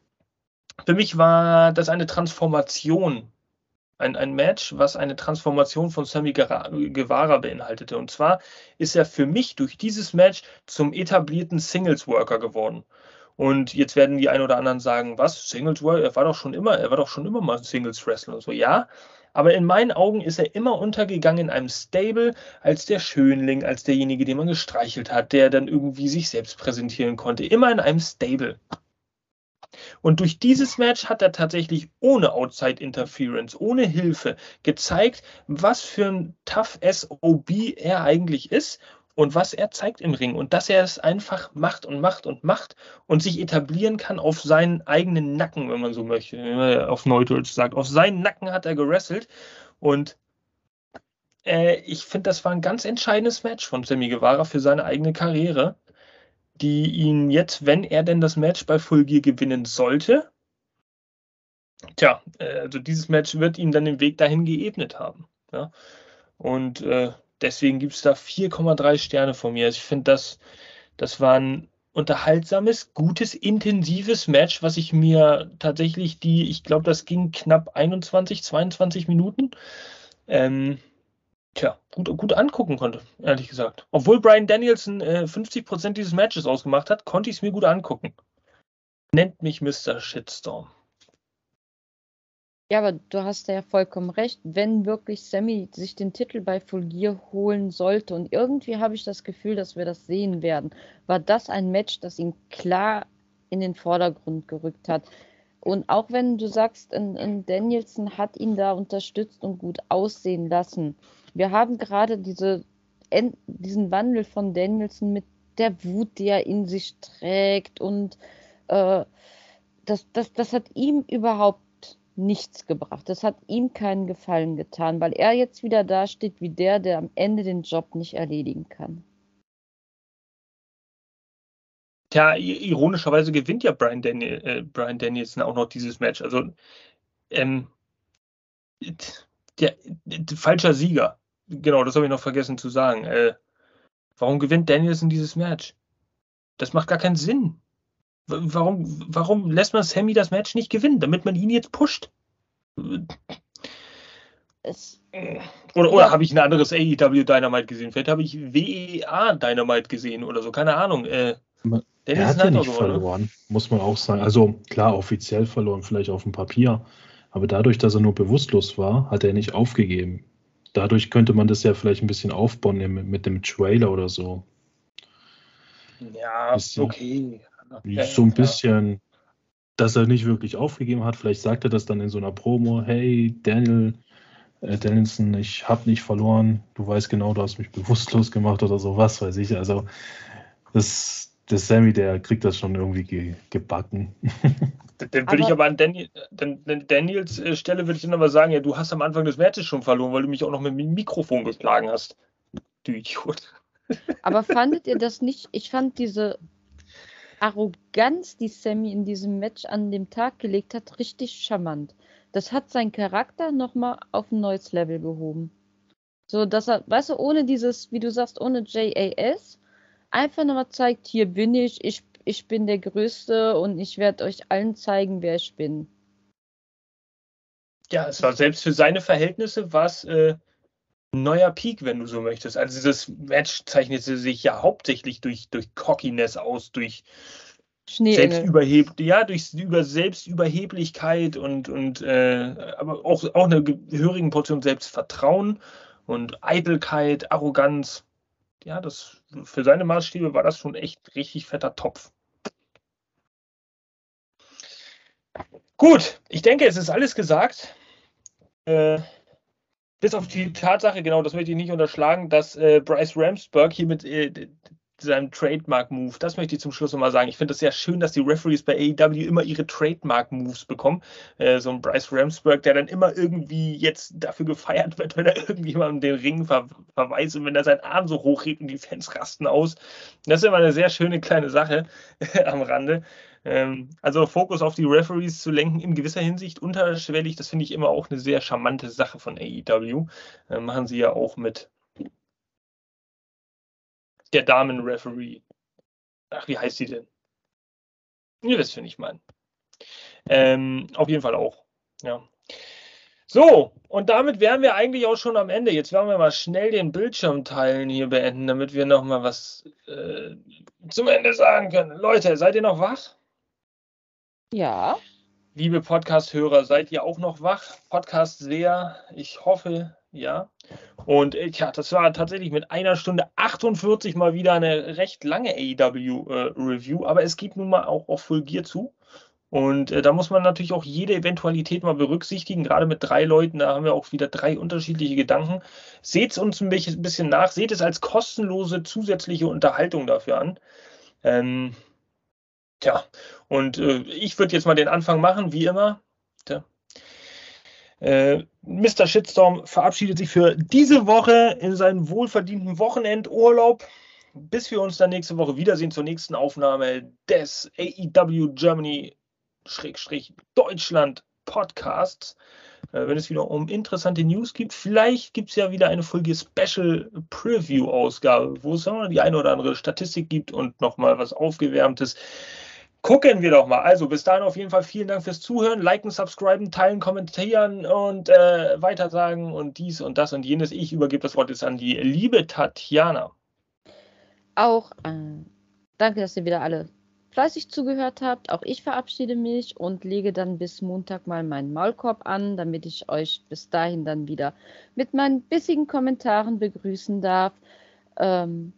für mich war das eine Transformation ein, ein Match, was eine Transformation von Sammy Guevara beinhaltete. Und zwar ist er für mich durch dieses Match zum etablierten Singles-Worker geworden. Und jetzt werden die ein oder anderen sagen, was, Singles Worker? Er war doch schon immer, er war doch schon immer mal Singles-Wrestler und so. Ja, aber in meinen Augen ist er immer untergegangen in einem Stable als der Schönling, als derjenige, den man gestreichelt hat, der dann irgendwie sich selbst präsentieren konnte. Immer in einem Stable. Und durch dieses Match hat er tatsächlich ohne Outside Interference, ohne Hilfe gezeigt, was für ein Tough SOB er eigentlich ist und was er zeigt im Ring. Und dass er es einfach macht und macht und macht und sich etablieren kann auf seinen eigenen Nacken, wenn man so möchte, wenn man auf Neudeutsch sagt. Auf seinen Nacken hat er gerasselt und äh, ich finde, das war ein ganz entscheidendes Match von Sammy Guevara für seine eigene Karriere die ihn jetzt, wenn er denn das Match bei Full Gear gewinnen sollte, tja, äh, also dieses Match wird ihm dann den Weg dahin geebnet haben. Ja? Und äh, deswegen gibt es da 4,3 Sterne von mir. Also ich finde, das, das war ein unterhaltsames, gutes, intensives Match, was ich mir tatsächlich die, ich glaube, das ging knapp 21, 22 Minuten, ähm, tja, gut, gut angucken konnte, ehrlich gesagt. Obwohl Brian Danielson äh, 50% dieses Matches ausgemacht hat, konnte ich es mir gut angucken. Nennt mich Mr. Shitstorm. Ja, aber du hast ja vollkommen recht. Wenn wirklich Sammy sich den Titel bei Full Gear holen sollte, und irgendwie habe ich das Gefühl, dass wir das sehen werden, war das ein Match, das ihn klar in den Vordergrund gerückt hat. Und auch wenn du sagst, in, in Danielson hat ihn da unterstützt und gut aussehen lassen. Wir haben gerade diese, diesen Wandel von Danielson mit der Wut, die er in sich trägt. Und äh, das, das, das hat ihm überhaupt nichts gebracht. Das hat ihm keinen Gefallen getan, weil er jetzt wieder dasteht wie der, der am Ende den Job nicht erledigen kann. Tja, ironischerweise gewinnt ja Brian, Daniel, äh, Brian Danielson auch noch dieses Match. Also, ähm, der, der, falscher Sieger. Genau, das habe ich noch vergessen zu sagen. Äh, warum gewinnt Danielson dieses Match? Das macht gar keinen Sinn. Warum, warum lässt man Sammy das Match nicht gewinnen, damit man ihn jetzt pusht? Es, oder oder ja. habe ich ein anderes AEW Dynamite gesehen? Vielleicht habe ich WEA Dynamite gesehen oder so, keine Ahnung. Äh, er hat ja nicht so, verloren, oder? muss man auch sagen. Also klar, offiziell verloren, vielleicht auf dem Papier. Aber dadurch, dass er nur bewusstlos war, hat er nicht aufgegeben. Dadurch könnte man das ja vielleicht ein bisschen aufbauen mit dem Trailer oder so. Ja, bisschen. okay so ein bisschen, dass er nicht wirklich aufgegeben hat. Vielleicht sagt er das dann in so einer Promo: Hey, Daniel, äh, Danielson, ich habe nicht verloren. Du weißt genau, du hast mich bewusstlos gemacht oder so, was weiß ich. Also, das, der Sammy, der kriegt das schon irgendwie ge gebacken. Dann würde ich aber an Daniel, dann, Daniels äh, Stelle würde ich dann aber sagen, ja, du hast am Anfang des Matches schon verloren, weil du mich auch noch mit dem Mikrofon geschlagen hast. Du Idiot. Aber fandet ihr das nicht? Ich fand diese Arroganz, die Sammy in diesem Match an dem Tag gelegt hat, richtig charmant. Das hat seinen Charakter nochmal auf ein neues Level gehoben. So, dass er, weißt du, ohne dieses, wie du sagst, ohne JAS, einfach nochmal zeigt, hier bin ich, ich, ich bin der Größte und ich werde euch allen zeigen, wer ich bin. Ja, es war selbst für seine Verhältnisse was äh, neuer Peak, wenn du so möchtest. Also dieses Match zeichnete sich ja hauptsächlich durch, durch Cockiness aus, durch Selbstüberheb ja, durch über Selbstüberheblichkeit und, und äh, aber auch, auch eine gehörige Portion Selbstvertrauen und Eitelkeit, Arroganz. Ja, das für seine Maßstäbe war das schon echt richtig fetter Topf. Gut, ich denke, es ist alles gesagt. Äh, bis auf die Tatsache, genau, das möchte ich nicht unterschlagen, dass äh, Bryce Ramsburg hier mit äh, seinem Trademark-Move, das möchte ich zum Schluss nochmal sagen. Ich finde es sehr schön, dass die Referees bei AEW immer ihre Trademark-Moves bekommen. Äh, so ein Bryce Ramsburg, der dann immer irgendwie jetzt dafür gefeiert wird, wenn er irgendjemandem den Ring ver verweist und wenn er seinen Arm so hochhebt und die Fans rasten aus. Das ist immer eine sehr schöne kleine Sache am Rande. Ähm, also Fokus auf die Referees zu lenken, in gewisser Hinsicht unterschwellig, das finde ich immer auch eine sehr charmante Sache von AEW. Äh, machen sie ja auch mit der Damen-Referee. Ach, wie heißt sie denn? Ihr wisst, wen ich meine. Ähm, auf jeden Fall auch. Ja. So, und damit wären wir eigentlich auch schon am Ende. Jetzt werden wir mal schnell den Bildschirm teilen hier beenden, damit wir noch mal was äh, zum Ende sagen können. Leute, seid ihr noch wach? Ja. Liebe Podcast-Hörer, seid ihr auch noch wach? Podcast-Seher, ich hoffe, ja. Und äh, tja, das war tatsächlich mit einer Stunde 48 mal wieder eine recht lange AEW-Review, äh, aber es geht nun mal auch auf Full Gear zu. Und äh, da muss man natürlich auch jede Eventualität mal berücksichtigen, gerade mit drei Leuten, da haben wir auch wieder drei unterschiedliche Gedanken. Seht es uns ein bisschen nach, seht es als kostenlose zusätzliche Unterhaltung dafür an. Ähm, Tja, und äh, ich würde jetzt mal den Anfang machen, wie immer. Tja. Äh, Mr. Shitstorm verabschiedet sich für diese Woche in seinen wohlverdienten Wochenendurlaub. Bis wir uns dann nächste Woche wiedersehen zur nächsten Aufnahme des AEW Germany Deutschland Podcasts. äh, wenn es wieder um interessante News gibt. Vielleicht gibt es ja wieder eine Folge Special Preview-Ausgabe, wo es noch die eine oder andere Statistik gibt und nochmal was Aufgewärmtes. Gucken wir doch mal. Also bis dahin auf jeden Fall vielen Dank fürs Zuhören, liken, subscriben, teilen, kommentieren und äh, weitersagen und dies und das und jenes. Ich übergebe das Wort jetzt an die liebe Tatjana. Auch äh, danke, dass ihr wieder alle fleißig zugehört habt. Auch ich verabschiede mich und lege dann bis Montag mal meinen Maulkorb an, damit ich euch bis dahin dann wieder mit meinen bissigen Kommentaren begrüßen darf. Ähm,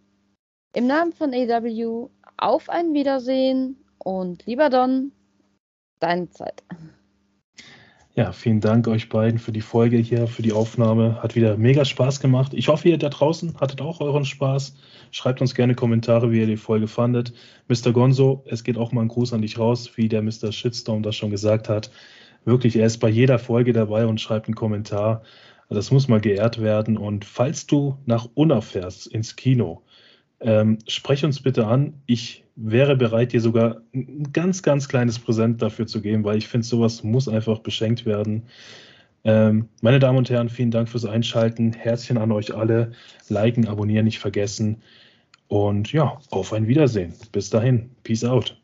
Im Namen von AW auf ein Wiedersehen und lieber Don, deine Zeit. Ja, vielen Dank euch beiden für die Folge hier, für die Aufnahme. Hat wieder mega Spaß gemacht. Ich hoffe, ihr da draußen hattet auch euren Spaß. Schreibt uns gerne Kommentare, wie ihr die Folge fandet. Mr. Gonzo, es geht auch mal ein Gruß an dich raus, wie der Mr. Shitstorm das schon gesagt hat. Wirklich, er ist bei jeder Folge dabei und schreibt einen Kommentar. Das muss mal geehrt werden. Und falls du nach Unna fährst ins Kino, ähm, sprech uns bitte an. Ich wäre bereit, dir sogar ein ganz, ganz kleines Präsent dafür zu geben, weil ich finde, sowas muss einfach beschenkt werden. Ähm, meine Damen und Herren, vielen Dank fürs Einschalten. Herzchen an euch alle. Liken, abonnieren nicht vergessen. Und ja, auf ein Wiedersehen. Bis dahin. Peace out.